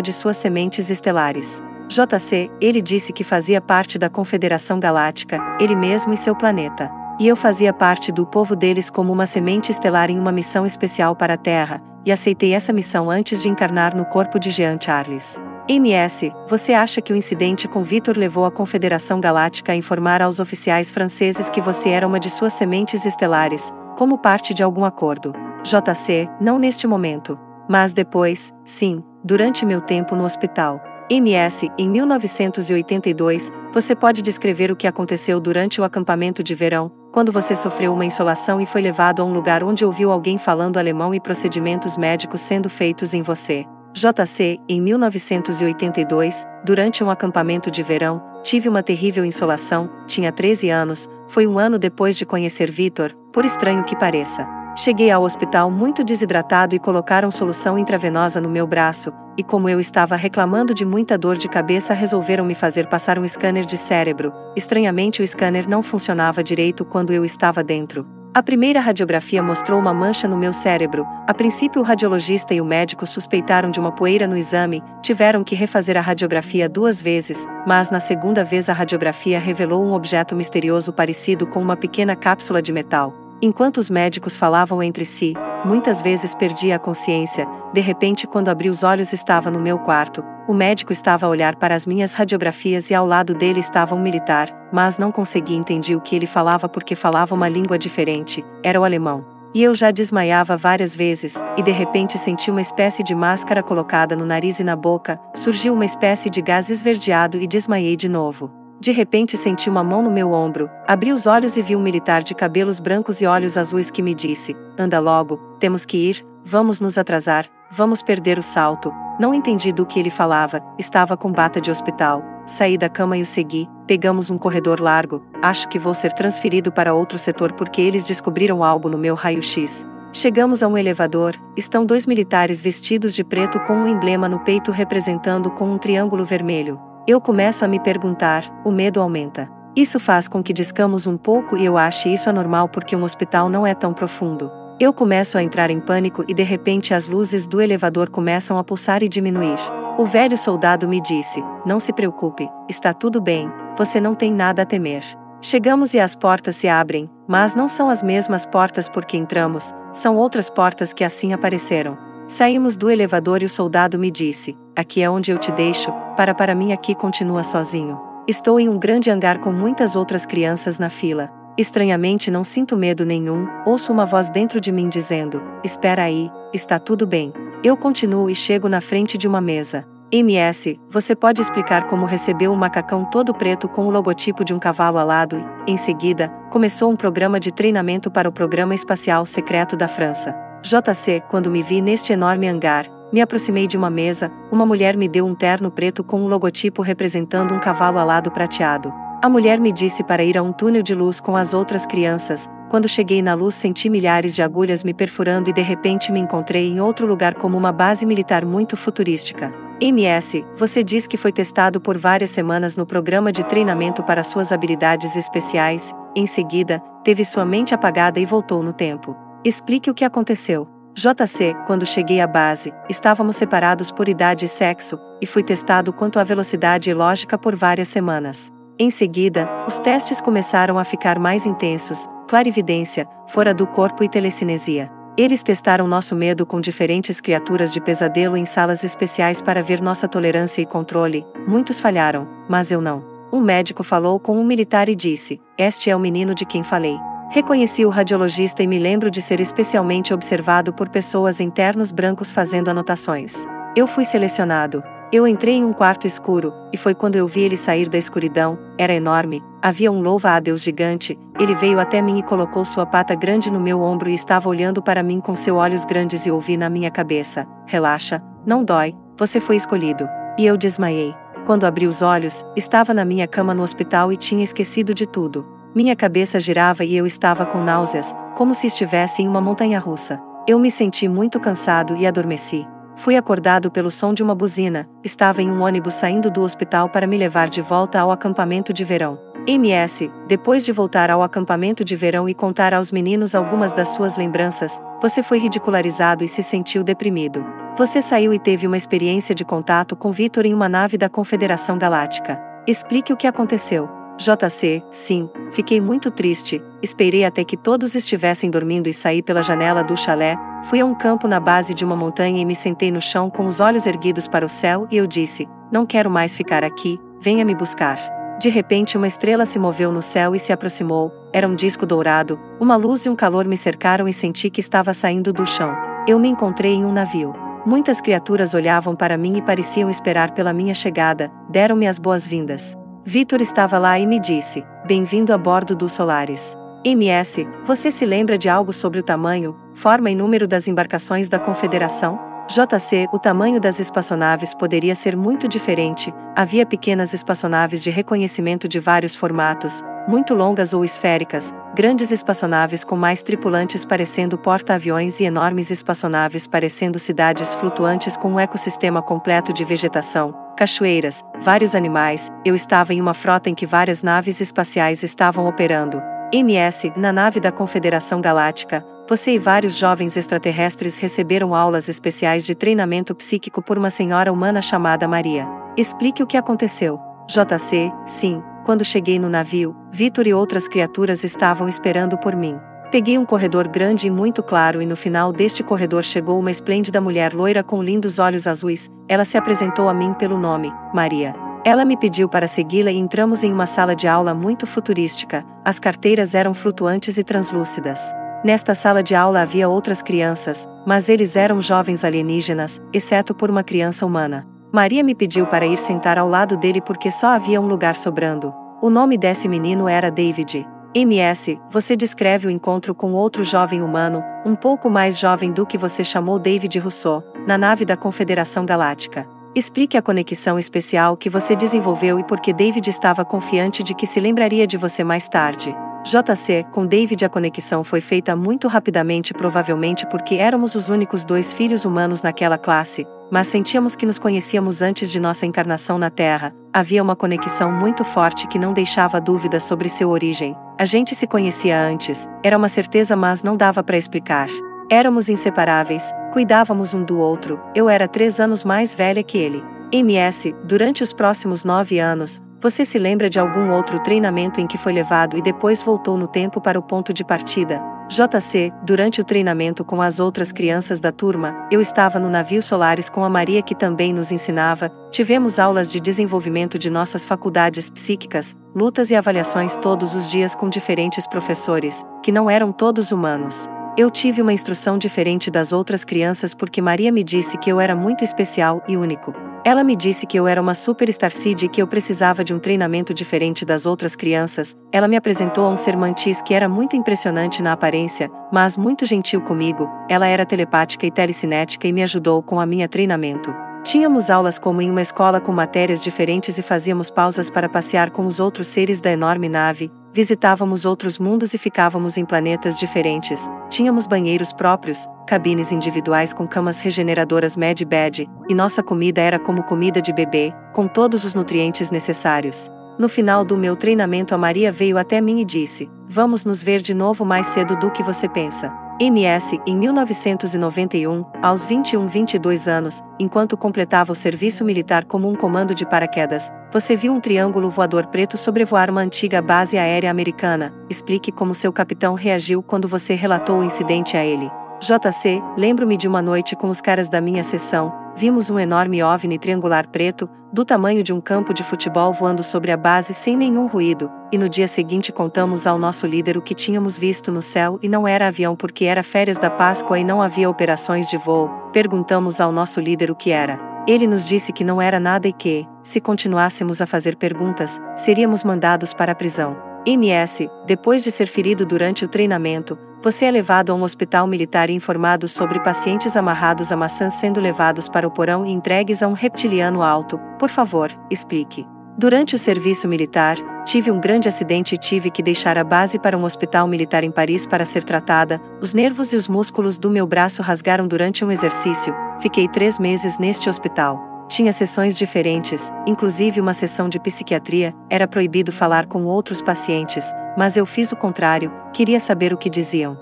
de suas sementes estelares. JC, ele disse que fazia parte da Confederação Galáctica, ele mesmo e seu planeta. E eu fazia parte do povo deles como uma semente estelar em uma missão especial para a Terra, e aceitei essa missão antes de encarnar no corpo de Jean Charles. MS, você acha que o incidente com Victor levou a Confederação Galáctica a informar aos oficiais franceses que você era uma de suas sementes estelares, como parte de algum acordo. JC, não neste momento. Mas depois, sim, durante meu tempo no hospital. MS, em 1982, você pode descrever o que aconteceu durante o acampamento de verão, quando você sofreu uma insolação e foi levado a um lugar onde ouviu alguém falando alemão e procedimentos médicos sendo feitos em você. JC, em 1982, durante um acampamento de verão, tive uma terrível insolação, tinha 13 anos, foi um ano depois de conhecer Vitor, por estranho que pareça. Cheguei ao hospital muito desidratado e colocaram solução intravenosa no meu braço, e como eu estava reclamando de muita dor de cabeça, resolveram me fazer passar um scanner de cérebro. Estranhamente, o scanner não funcionava direito quando eu estava dentro. A primeira radiografia mostrou uma mancha no meu cérebro. A princípio, o radiologista e o médico suspeitaram de uma poeira no exame, tiveram que refazer a radiografia duas vezes, mas na segunda vez a radiografia revelou um objeto misterioso parecido com uma pequena cápsula de metal. Enquanto os médicos falavam entre si, muitas vezes perdia a consciência. De repente, quando abri os olhos, estava no meu quarto. O médico estava a olhar para as minhas radiografias e ao lado dele estava um militar, mas não consegui entender o que ele falava porque falava uma língua diferente era o alemão. E eu já desmaiava várias vezes, e de repente senti uma espécie de máscara colocada no nariz e na boca, surgiu uma espécie de gás esverdeado e desmaiei de novo. De repente senti uma mão no meu ombro, abri os olhos e vi um militar de cabelos brancos e olhos azuis que me disse: Anda logo, temos que ir, vamos nos atrasar, vamos perder o salto. Não entendi do que ele falava, estava com bata de hospital. Saí da cama e o segui, pegamos um corredor largo, acho que vou ser transferido para outro setor porque eles descobriram algo no meu raio-x. Chegamos a um elevador, estão dois militares vestidos de preto com um emblema no peito representando com um triângulo vermelho. Eu começo a me perguntar, o medo aumenta. Isso faz com que descamos um pouco e eu ache isso anormal porque um hospital não é tão profundo. Eu começo a entrar em pânico e de repente as luzes do elevador começam a pulsar e diminuir. O velho soldado me disse: Não se preocupe, está tudo bem, você não tem nada a temer. Chegamos e as portas se abrem, mas não são as mesmas portas porque entramos, são outras portas que assim apareceram. Saímos do elevador e o soldado me disse: Aqui é onde eu te deixo, para para mim aqui continua sozinho. Estou em um grande hangar com muitas outras crianças na fila. Estranhamente não sinto medo nenhum, ouço uma voz dentro de mim dizendo: Espera aí, está tudo bem. Eu continuo e chego na frente de uma mesa. MS, você pode explicar como recebeu um macacão todo preto com o logotipo de um cavalo alado e, em seguida, começou um programa de treinamento para o Programa Espacial Secreto da França. JC, quando me vi neste enorme hangar, me aproximei de uma mesa, uma mulher me deu um terno preto com um logotipo representando um cavalo alado prateado. A mulher me disse para ir a um túnel de luz com as outras crianças. Quando cheguei na luz, senti milhares de agulhas me perfurando e de repente me encontrei em outro lugar como uma base militar muito futurística. MS, você diz que foi testado por várias semanas no programa de treinamento para suas habilidades especiais, em seguida, teve sua mente apagada e voltou no tempo. Explique o que aconteceu. JC, quando cheguei à base, estávamos separados por idade e sexo, e fui testado quanto à velocidade e lógica por várias semanas. Em seguida, os testes começaram a ficar mais intensos, clarividência, fora do corpo e telecinesia. Eles testaram nosso medo com diferentes criaturas de pesadelo em salas especiais para ver nossa tolerância e controle. Muitos falharam, mas eu não. Um médico falou com um militar e disse: Este é o menino de quem falei. Reconheci o radiologista e me lembro de ser especialmente observado por pessoas em ternos brancos fazendo anotações. Eu fui selecionado. Eu entrei em um quarto escuro, e foi quando eu vi ele sair da escuridão, era enorme, havia um louva-a-Deus gigante, ele veio até mim e colocou sua pata grande no meu ombro e estava olhando para mim com seus olhos grandes e ouvi na minha cabeça: Relaxa, não dói, você foi escolhido. E eu desmaiei. Quando abri os olhos, estava na minha cama no hospital e tinha esquecido de tudo. Minha cabeça girava e eu estava com náuseas, como se estivesse em uma montanha russa. Eu me senti muito cansado e adormeci. Fui acordado pelo som de uma buzina, estava em um ônibus saindo do hospital para me levar de volta ao acampamento de verão. MS, depois de voltar ao acampamento de verão e contar aos meninos algumas das suas lembranças, você foi ridicularizado e se sentiu deprimido. Você saiu e teve uma experiência de contato com Vitor em uma nave da Confederação Galáctica. Explique o que aconteceu. JC, sim, fiquei muito triste, esperei até que todos estivessem dormindo e saí pela janela do chalé, fui a um campo na base de uma montanha e me sentei no chão com os olhos erguidos para o céu e eu disse: Não quero mais ficar aqui, venha me buscar. De repente, uma estrela se moveu no céu e se aproximou, era um disco dourado, uma luz e um calor me cercaram e senti que estava saindo do chão. Eu me encontrei em um navio. Muitas criaturas olhavam para mim e pareciam esperar pela minha chegada, deram-me as boas-vindas. Vitor estava lá e me disse: Bem-vindo a bordo do Solaris. MS, você se lembra de algo sobre o tamanho, forma e número das embarcações da Confederação? JC, o tamanho das espaçonaves poderia ser muito diferente. Havia pequenas espaçonaves de reconhecimento de vários formatos, muito longas ou esféricas, grandes espaçonaves com mais tripulantes parecendo porta-aviões e enormes espaçonaves parecendo cidades flutuantes com um ecossistema completo de vegetação, cachoeiras, vários animais. Eu estava em uma frota em que várias naves espaciais estavam operando. MS, na nave da Confederação Galáctica, você e vários jovens extraterrestres receberam aulas especiais de treinamento psíquico por uma senhora humana chamada Maria. Explique o que aconteceu. JC, sim, quando cheguei no navio, Vitor e outras criaturas estavam esperando por mim. Peguei um corredor grande e muito claro e no final deste corredor chegou uma esplêndida mulher loira com lindos olhos azuis. Ela se apresentou a mim pelo nome, Maria. Ela me pediu para segui-la e entramos em uma sala de aula muito futurística. As carteiras eram flutuantes e translúcidas. Nesta sala de aula havia outras crianças, mas eles eram jovens alienígenas, exceto por uma criança humana. Maria me pediu para ir sentar ao lado dele porque só havia um lugar sobrando. O nome desse menino era David. MS, você descreve o encontro com outro jovem humano, um pouco mais jovem do que você chamou David Rousseau, na nave da Confederação Galáctica. Explique a conexão especial que você desenvolveu e por que David estava confiante de que se lembraria de você mais tarde. JC, com David a conexão foi feita muito rapidamente, provavelmente porque éramos os únicos dois filhos humanos naquela classe, mas sentíamos que nos conhecíamos antes de nossa encarnação na Terra. Havia uma conexão muito forte que não deixava dúvidas sobre seu origem. A gente se conhecia antes, era uma certeza, mas não dava para explicar. Éramos inseparáveis, cuidávamos um do outro. Eu era três anos mais velha que ele. MS, durante os próximos nove anos, você se lembra de algum outro treinamento em que foi levado e depois voltou no tempo para o ponto de partida? JC, durante o treinamento com as outras crianças da turma, eu estava no navio Solares com a Maria que também nos ensinava, tivemos aulas de desenvolvimento de nossas faculdades psíquicas, lutas e avaliações todos os dias com diferentes professores, que não eram todos humanos. Eu tive uma instrução diferente das outras crianças porque Maria me disse que eu era muito especial e único. Ela me disse que eu era uma super Starseed e que eu precisava de um treinamento diferente das outras crianças. Ela me apresentou a um ser mantis que era muito impressionante na aparência, mas muito gentil comigo. Ela era telepática e telecinética e me ajudou com a minha treinamento. Tínhamos aulas como em uma escola com matérias diferentes e fazíamos pausas para passear com os outros seres da enorme nave, visitávamos outros mundos e ficávamos em planetas diferentes, tínhamos banheiros próprios, cabines individuais com camas regeneradoras Med Bed, e nossa comida era como comida de bebê, com todos os nutrientes necessários. No final do meu treinamento, a Maria veio até mim e disse: Vamos nos ver de novo mais cedo do que você pensa. MS, em 1991, aos 21-22 anos, enquanto completava o serviço militar como um comando de paraquedas, você viu um triângulo voador preto sobrevoar uma antiga base aérea americana. Explique como seu capitão reagiu quando você relatou o incidente a ele. JC, lembro-me de uma noite com os caras da minha sessão, vimos um enorme OVNI triangular preto, do tamanho de um campo de futebol voando sobre a base sem nenhum ruído, e no dia seguinte contamos ao nosso líder o que tínhamos visto no céu e não era avião porque era férias da Páscoa e não havia operações de voo. Perguntamos ao nosso líder o que era. Ele nos disse que não era nada e que, se continuássemos a fazer perguntas, seríamos mandados para a prisão. MS, depois de ser ferido durante o treinamento, você é levado a um hospital militar e informado sobre pacientes amarrados a maçãs sendo levados para o porão e entregues a um reptiliano alto. Por favor, explique. Durante o serviço militar, tive um grande acidente e tive que deixar a base para um hospital militar em Paris para ser tratada. Os nervos e os músculos do meu braço rasgaram durante um exercício. Fiquei três meses neste hospital. Tinha sessões diferentes, inclusive uma sessão de psiquiatria, era proibido falar com outros pacientes, mas eu fiz o contrário, queria saber o que diziam.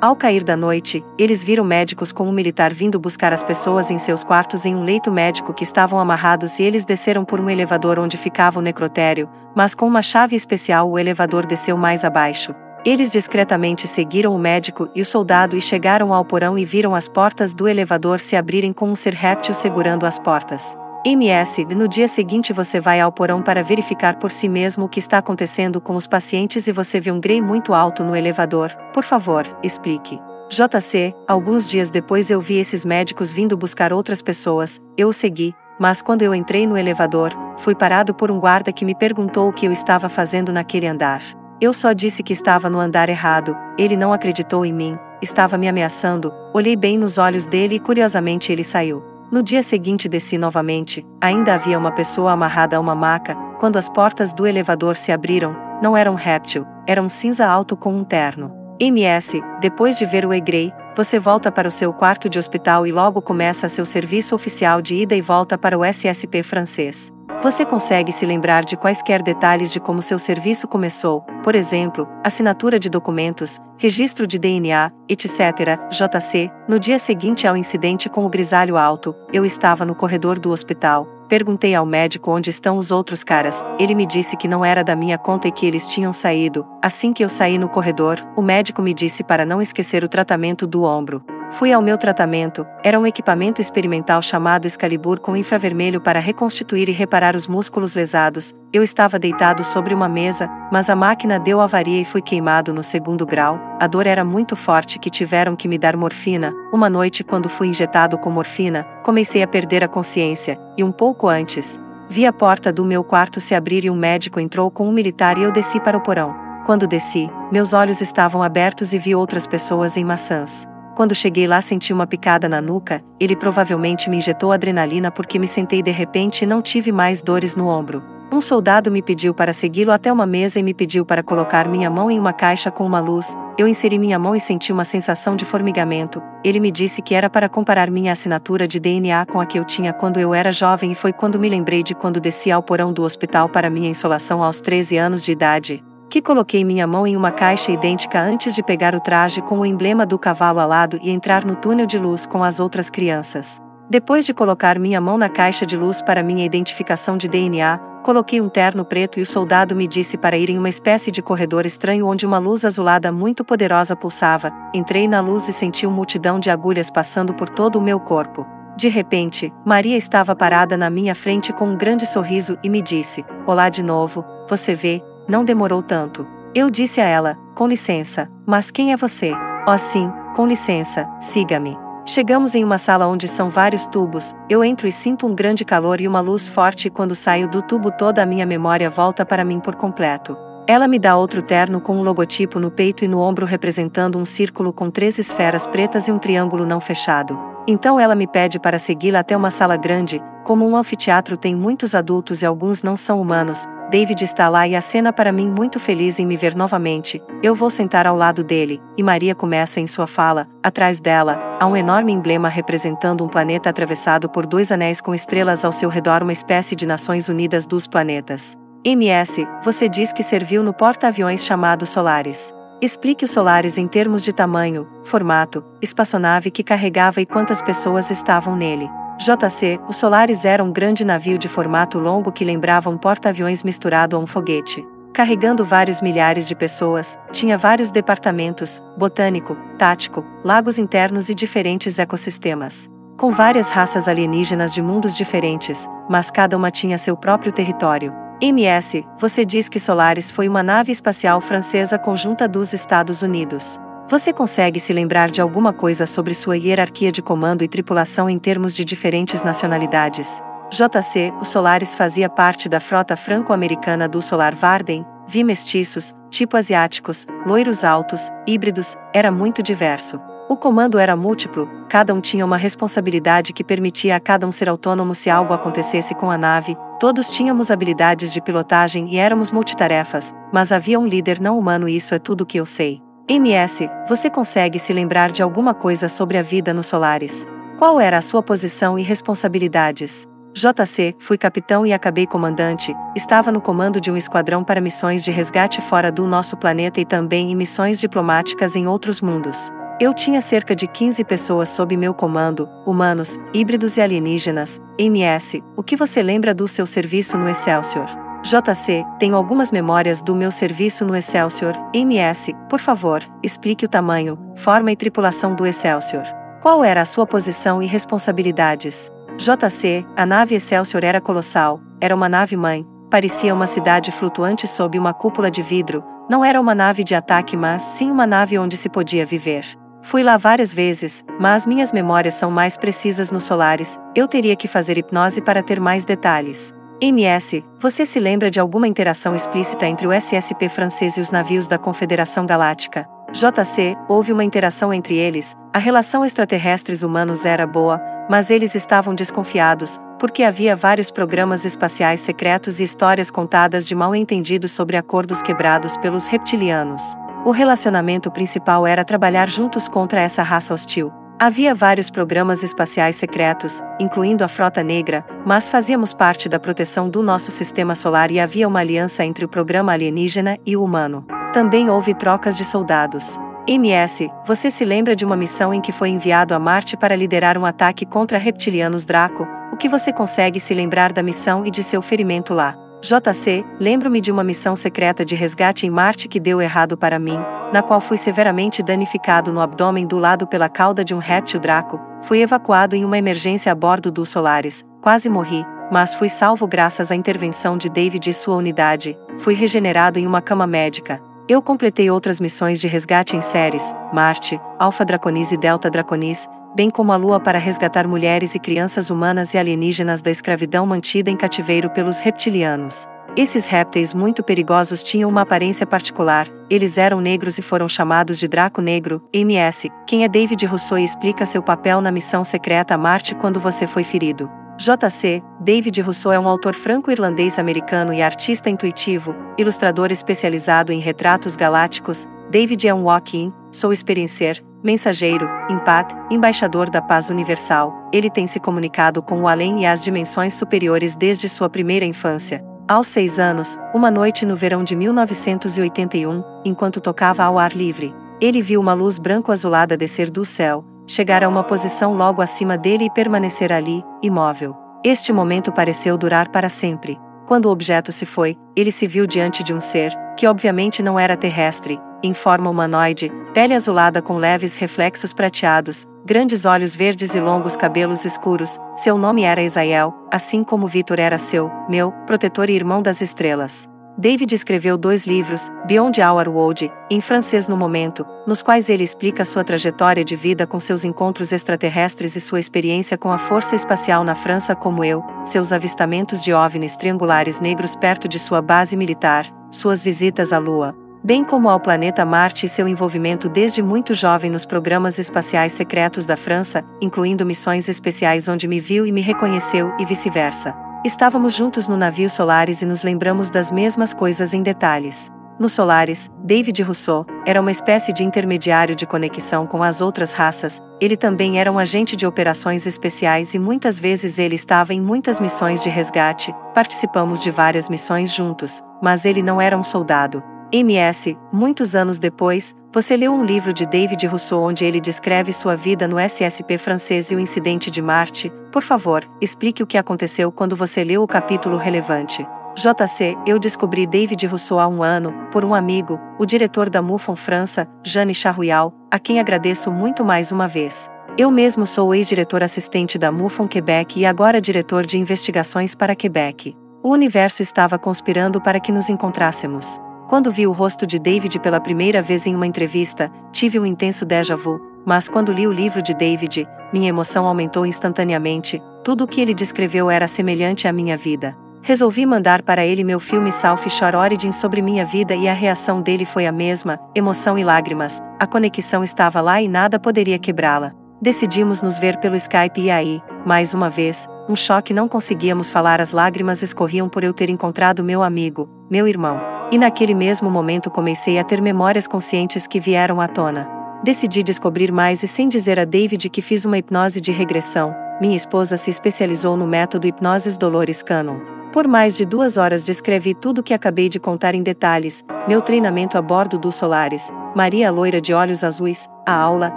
Ao cair da noite, eles viram médicos com um militar vindo buscar as pessoas em seus quartos em um leito médico que estavam amarrados e eles desceram por um elevador onde ficava o necrotério, mas com uma chave especial o elevador desceu mais abaixo. Eles discretamente seguiram o médico e o soldado e chegaram ao porão e viram as portas do elevador se abrirem com um ser réptil segurando as portas. MS, no dia seguinte você vai ao porão para verificar por si mesmo o que está acontecendo com os pacientes e você vê um grey muito alto no elevador. Por favor, explique. JC, alguns dias depois eu vi esses médicos vindo buscar outras pessoas, eu o segui, mas quando eu entrei no elevador, fui parado por um guarda que me perguntou o que eu estava fazendo naquele andar. Eu só disse que estava no andar errado, ele não acreditou em mim, estava me ameaçando, olhei bem nos olhos dele e curiosamente ele saiu. No dia seguinte desci novamente, ainda havia uma pessoa amarrada a uma maca, quando as portas do elevador se abriram, não era um réptil, era um cinza alto com um terno. MS, depois de ver o Egrey, você volta para o seu quarto de hospital e logo começa seu serviço oficial de ida e volta para o SSP francês. Você consegue se lembrar de quaisquer detalhes de como seu serviço começou, por exemplo, assinatura de documentos, registro de DNA, etc. JC, no dia seguinte ao incidente com o grisalho alto, eu estava no corredor do hospital. Perguntei ao médico onde estão os outros caras. Ele me disse que não era da minha conta e que eles tinham saído. Assim que eu saí no corredor, o médico me disse para não esquecer o tratamento do ombro. Fui ao meu tratamento, era um equipamento experimental chamado Excalibur com infravermelho para reconstituir e reparar os músculos lesados. Eu estava deitado sobre uma mesa, mas a máquina deu avaria e fui queimado no segundo grau. A dor era muito forte que tiveram que me dar morfina. Uma noite, quando fui injetado com morfina, comecei a perder a consciência, e um pouco antes, vi a porta do meu quarto se abrir e um médico entrou com um militar e eu desci para o porão. Quando desci, meus olhos estavam abertos e vi outras pessoas em maçãs. Quando cheguei lá senti uma picada na nuca, ele provavelmente me injetou adrenalina porque me sentei de repente e não tive mais dores no ombro. Um soldado me pediu para segui-lo até uma mesa e me pediu para colocar minha mão em uma caixa com uma luz. Eu inseri minha mão e senti uma sensação de formigamento. Ele me disse que era para comparar minha assinatura de DNA com a que eu tinha quando eu era jovem e foi quando me lembrei de quando desci ao porão do hospital para minha insolação aos 13 anos de idade que coloquei minha mão em uma caixa idêntica antes de pegar o traje com o emblema do cavalo alado e entrar no túnel de luz com as outras crianças. Depois de colocar minha mão na caixa de luz para minha identificação de DNA, coloquei um terno preto e o soldado me disse para ir em uma espécie de corredor estranho onde uma luz azulada muito poderosa pulsava. Entrei na luz e senti uma multidão de agulhas passando por todo o meu corpo. De repente, Maria estava parada na minha frente com um grande sorriso e me disse: Olá de novo, você vê, não demorou tanto. Eu disse a ela: Com licença, mas quem é você? Oh, sim, com licença, siga-me. Chegamos em uma sala onde são vários tubos, eu entro e sinto um grande calor e uma luz forte e quando saio do tubo toda a minha memória volta para mim por completo. Ela me dá outro terno com um logotipo no peito e no ombro representando um círculo com três esferas pretas e um triângulo não fechado. Então ela me pede para segui-la até uma sala grande, como um anfiteatro tem muitos adultos e alguns não são humanos, David está lá e acena para mim muito feliz em me ver novamente. Eu vou sentar ao lado dele, e Maria começa em sua fala. Atrás dela, há um enorme emblema representando um planeta atravessado por dois anéis com estrelas ao seu redor, uma espécie de Nações Unidas dos Planetas. MS, você diz que serviu no porta-aviões chamado Solaris. Explique o Solaris em termos de tamanho, formato, espaçonave que carregava e quantas pessoas estavam nele. JC, o Solaris era um grande navio de formato longo que lembrava um porta-aviões misturado a um foguete. carregando vários milhares de pessoas, tinha vários departamentos, botânico, tático, lagos internos e diferentes ecossistemas. Com várias raças alienígenas de mundos diferentes, mas cada uma tinha seu próprio território. MS, você diz que Solaris foi uma nave espacial francesa conjunta dos Estados Unidos. Você consegue se lembrar de alguma coisa sobre sua hierarquia de comando e tripulação em termos de diferentes nacionalidades? JC, o Solaris fazia parte da frota franco-americana do Solar Varden, vi mestiços, tipo asiáticos, loiros altos, híbridos, era muito diverso. O comando era múltiplo, cada um tinha uma responsabilidade que permitia a cada um ser autônomo se algo acontecesse com a nave, todos tínhamos habilidades de pilotagem e éramos multitarefas, mas havia um líder não humano e isso é tudo que eu sei. MS, você consegue se lembrar de alguma coisa sobre a vida no Solaris? Qual era a sua posição e responsabilidades? JC, fui capitão e acabei comandante, estava no comando de um esquadrão para missões de resgate fora do nosso planeta e também em missões diplomáticas em outros mundos. Eu tinha cerca de 15 pessoas sob meu comando, humanos, híbridos e alienígenas. MS, o que você lembra do seu serviço no Excelsior? JC, tenho algumas memórias do meu serviço no Excelsior. MS, por favor, explique o tamanho, forma e tripulação do Excelsior. Qual era a sua posição e responsabilidades? JC, a nave Excelsior era colossal, era uma nave-mãe, parecia uma cidade flutuante sob uma cúpula de vidro, não era uma nave de ataque, mas sim uma nave onde se podia viver. Fui lá várias vezes, mas minhas memórias são mais precisas no Solaris, eu teria que fazer hipnose para ter mais detalhes. MS, você se lembra de alguma interação explícita entre o SSP francês e os navios da Confederação Galáctica? JC, houve uma interação entre eles, a relação extraterrestres humanos era boa, mas eles estavam desconfiados, porque havia vários programas espaciais secretos e histórias contadas de mal entendidos sobre acordos quebrados pelos reptilianos. O relacionamento principal era trabalhar juntos contra essa raça hostil. Havia vários programas espaciais secretos, incluindo a Frota Negra, mas fazíamos parte da proteção do nosso sistema solar e havia uma aliança entre o programa alienígena e o humano. Também houve trocas de soldados. MS, você se lembra de uma missão em que foi enviado a Marte para liderar um ataque contra reptilianos Draco? O que você consegue se lembrar da missão e de seu ferimento lá? JC, lembro-me de uma missão secreta de resgate em Marte que deu errado para mim, na qual fui severamente danificado no abdômen do lado pela cauda de um réptil Draco. Fui evacuado em uma emergência a bordo do Solaris, quase morri, mas fui salvo graças à intervenção de David e sua unidade. Fui regenerado em uma cama médica. Eu completei outras missões de resgate em séries, Marte, Alpha Draconis e Delta Draconis, bem como a Lua para resgatar mulheres e crianças humanas e alienígenas da escravidão mantida em cativeiro pelos reptilianos. Esses répteis muito perigosos tinham uma aparência particular, eles eram negros e foram chamados de Draco Negro, MS. Quem é David Rousseau e explica seu papel na missão secreta a Marte quando você foi ferido. JC, David Rousseau é um autor franco-irlandês-americano e artista intuitivo, ilustrador especializado em retratos galácticos. David é um walk-in, sou experiencer, mensageiro, empat, embaixador da paz universal. Ele tem se comunicado com o além e as dimensões superiores desde sua primeira infância. Aos seis anos, uma noite no verão de 1981, enquanto tocava ao ar livre, ele viu uma luz branco-azulada descer do céu, chegar a uma posição logo acima dele e permanecer ali, imóvel. Este momento pareceu durar para sempre. Quando o objeto se foi, ele se viu diante de um ser, que obviamente não era terrestre, em forma humanoide, pele azulada com leves reflexos prateados, grandes olhos verdes e longos cabelos escuros. Seu nome era Isael, assim como Vitor era seu, meu, protetor e irmão das estrelas. David escreveu dois livros, Beyond Our World, em francês no momento, nos quais ele explica sua trajetória de vida com seus encontros extraterrestres e sua experiência com a força espacial na França como eu, seus avistamentos de OVNIs triangulares negros perto de sua base militar, suas visitas à Lua, bem como ao planeta Marte e seu envolvimento desde muito jovem nos programas espaciais secretos da França, incluindo missões especiais onde me viu e me reconheceu e vice-versa. Estávamos juntos no navio Solaris e nos lembramos das mesmas coisas em detalhes. No Solaris, David Rousseau era uma espécie de intermediário de conexão com as outras raças, ele também era um agente de operações especiais e muitas vezes ele estava em muitas missões de resgate, participamos de várias missões juntos, mas ele não era um soldado, MS, muitos anos depois, você leu um livro de David Rousseau onde ele descreve sua vida no SSP francês e o incidente de Marte. Por favor, explique o que aconteceu quando você leu o capítulo relevante. JC, eu descobri David Rousseau há um ano, por um amigo, o diretor da MUFON França, Jane Charruial, a quem agradeço muito mais uma vez. Eu mesmo sou ex-diretor assistente da MUFON Quebec e agora diretor de investigações para Quebec. O universo estava conspirando para que nos encontrássemos. Quando vi o rosto de David pela primeira vez em uma entrevista, tive um intenso déjà vu, mas quando li o livro de David, minha emoção aumentou instantaneamente, tudo o que ele descreveu era semelhante à minha vida. Resolvi mandar para ele meu filme South Origin sobre minha vida e a reação dele foi a mesma, emoção e lágrimas, a conexão estava lá e nada poderia quebrá-la. Decidimos nos ver pelo Skype e aí, mais uma vez, um choque não conseguíamos falar as lágrimas escorriam por eu ter encontrado meu amigo, meu irmão. E naquele mesmo momento comecei a ter memórias conscientes que vieram à tona. Decidi descobrir mais e sem dizer a David que fiz uma hipnose de regressão, minha esposa se especializou no método Hipnoses Dolores Cannon. Por mais de duas horas descrevi tudo o que acabei de contar em detalhes: meu treinamento a bordo do Solaris, Maria loira de olhos azuis, a aula,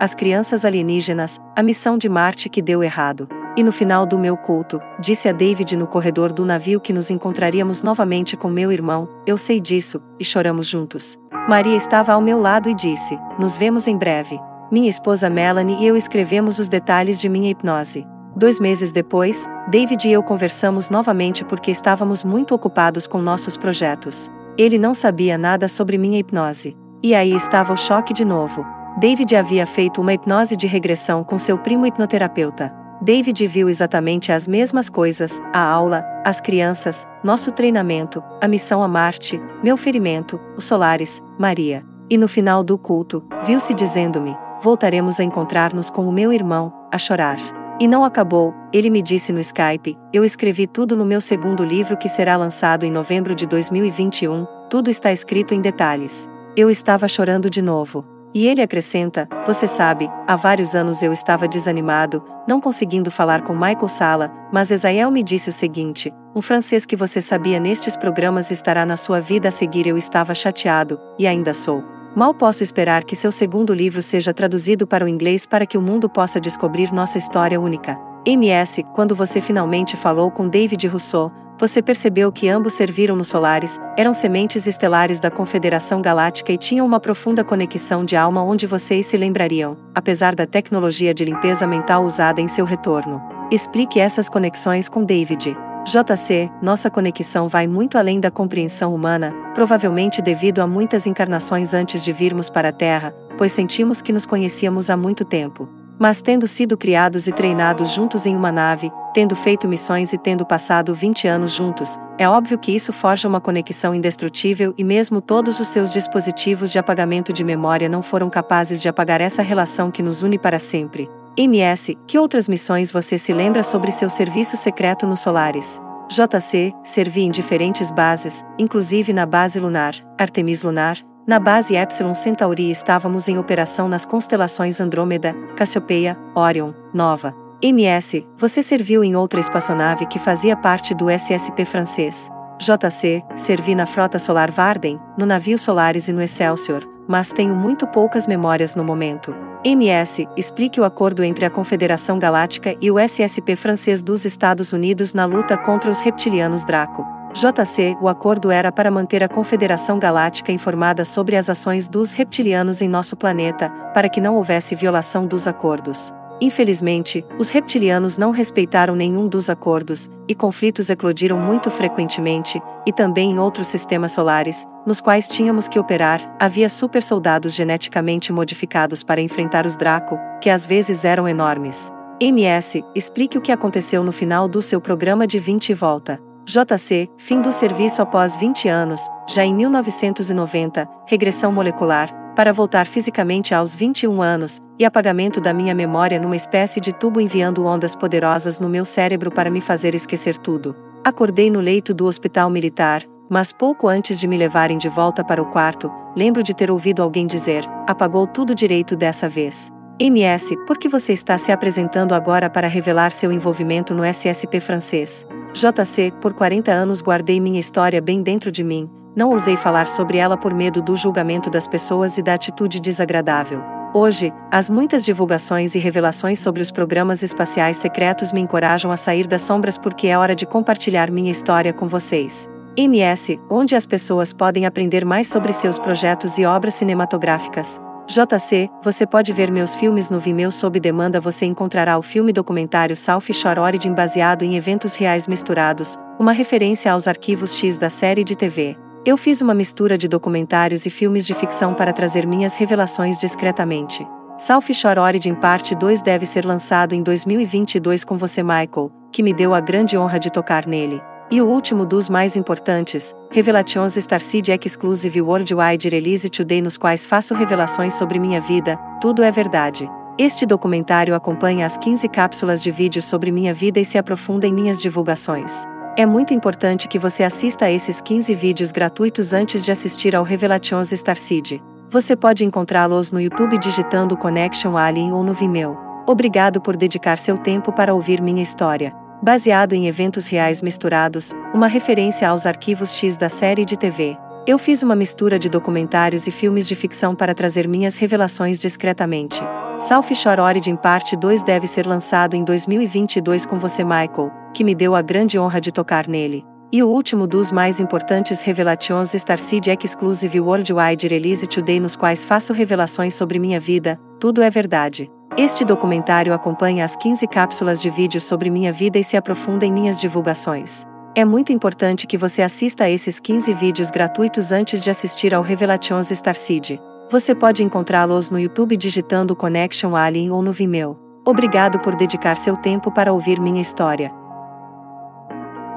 as crianças alienígenas, a missão de Marte que deu errado. E no final do meu culto, disse a David no corredor do navio que nos encontraríamos novamente com meu irmão, eu sei disso, e choramos juntos. Maria estava ao meu lado e disse: Nos vemos em breve. Minha esposa Melanie e eu escrevemos os detalhes de minha hipnose. Dois meses depois, David e eu conversamos novamente porque estávamos muito ocupados com nossos projetos. Ele não sabia nada sobre minha hipnose. E aí estava o choque de novo. David havia feito uma hipnose de regressão com seu primo hipnoterapeuta. David viu exatamente as mesmas coisas: a aula, as crianças, nosso treinamento, a missão a Marte, meu ferimento, os solares, Maria. E no final do culto, viu-se dizendo-me: Voltaremos a encontrar-nos com o meu irmão, a chorar. E não acabou, ele me disse no Skype: eu escrevi tudo no meu segundo livro que será lançado em novembro de 2021, tudo está escrito em detalhes. Eu estava chorando de novo. E ele acrescenta: Você sabe, há vários anos eu estava desanimado, não conseguindo falar com Michael Sala, mas Esael me disse o seguinte: um francês que você sabia nestes programas estará na sua vida a seguir. Eu estava chateado, e ainda sou. Mal posso esperar que seu segundo livro seja traduzido para o inglês para que o mundo possa descobrir nossa história única. MS, quando você finalmente falou com David Rousseau, você percebeu que ambos serviram no Solaris, eram sementes estelares da Confederação Galáctica e tinham uma profunda conexão de alma onde vocês se lembrariam, apesar da tecnologia de limpeza mental usada em seu retorno. Explique essas conexões com David. JC, nossa conexão vai muito além da compreensão humana, provavelmente devido a muitas encarnações antes de virmos para a Terra, pois sentimos que nos conhecíamos há muito tempo. Mas tendo sido criados e treinados juntos em uma nave, tendo feito missões e tendo passado 20 anos juntos, é óbvio que isso forja uma conexão indestrutível e mesmo todos os seus dispositivos de apagamento de memória não foram capazes de apagar essa relação que nos une para sempre. MS, que outras missões você se lembra sobre seu serviço secreto no Solaris? JC, servi em diferentes bases, inclusive na base lunar, Artemis Lunar, na base Epsilon Centauri estávamos em operação nas constelações Andrômeda, Cassiopeia, Orion, Nova. MS, você serviu em outra espaçonave que fazia parte do SSP francês. JC, servi na frota solar Varden, no navio Solaris e no Excelsior, mas tenho muito poucas memórias no momento. MS, explique o acordo entre a Confederação Galáctica e o SSP francês dos Estados Unidos na luta contra os reptilianos Draco. JC, o acordo era para manter a Confederação Galáctica informada sobre as ações dos reptilianos em nosso planeta, para que não houvesse violação dos acordos. Infelizmente, os reptilianos não respeitaram nenhum dos acordos, e conflitos eclodiram muito frequentemente, e também em outros sistemas solares, nos quais tínhamos que operar, havia super soldados geneticamente modificados para enfrentar os Draco, que às vezes eram enormes. MS, explique o que aconteceu no final do seu programa de 20 e volta. JC, fim do serviço após 20 anos, já em 1990, regressão molecular, para voltar fisicamente aos 21 anos, e apagamento da minha memória numa espécie de tubo enviando ondas poderosas no meu cérebro para me fazer esquecer tudo. Acordei no leito do hospital militar, mas pouco antes de me levarem de volta para o quarto, lembro de ter ouvido alguém dizer: apagou tudo direito dessa vez. MS, por que você está se apresentando agora para revelar seu envolvimento no SSP francês? JC, por 40 anos guardei minha história bem dentro de mim, não ousei falar sobre ela por medo do julgamento das pessoas e da atitude desagradável. Hoje, as muitas divulgações e revelações sobre os programas espaciais secretos me encorajam a sair das sombras porque é hora de compartilhar minha história com vocês. MS, onde as pessoas podem aprender mais sobre seus projetos e obras cinematográficas. JC, você pode ver meus filmes no Vimeo sob demanda. Você encontrará o filme documentário South Shore Origin baseado em eventos reais misturados, uma referência aos arquivos X da série de TV. Eu fiz uma mistura de documentários e filmes de ficção para trazer minhas revelações discretamente. South Shore Origin Parte 2 deve ser lançado em 2022 com você, Michael, que me deu a grande honra de tocar nele. E o último dos mais importantes, Revelations Starseed Exclusive Worldwide Release Today nos quais faço revelações sobre minha vida, tudo é verdade. Este documentário acompanha as 15 cápsulas de vídeo sobre minha vida e se aprofunda em minhas divulgações. É muito importante que você assista a esses 15 vídeos gratuitos antes de assistir ao Revelations Starseed. Você pode encontrá-los no YouTube digitando Connection Alien ou no Vimeo. Obrigado por dedicar seu tempo para ouvir minha história baseado em eventos reais misturados, uma referência aos arquivos X da série de TV. Eu fiz uma mistura de documentários e filmes de ficção para trazer minhas revelações discretamente. South Shore Origin Parte 2 deve ser lançado em 2022 com você, Michael, que me deu a grande honra de tocar nele. E o último dos mais importantes Revelations Starseed Exclusive Worldwide Release Today nos quais faço revelações sobre minha vida, tudo é verdade. Este documentário acompanha as 15 cápsulas de vídeo sobre minha vida e se aprofunda em minhas divulgações. É muito importante que você assista a esses 15 vídeos gratuitos antes de assistir ao Revelations Starseed. Você pode encontrá-los no YouTube digitando Connection Alien ou no Vimeo. Obrigado por dedicar seu tempo para ouvir minha história.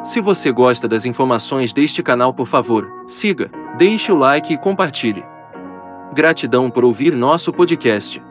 Se você gosta das informações deste canal, por favor, siga, deixe o like e compartilhe. Gratidão por ouvir nosso podcast.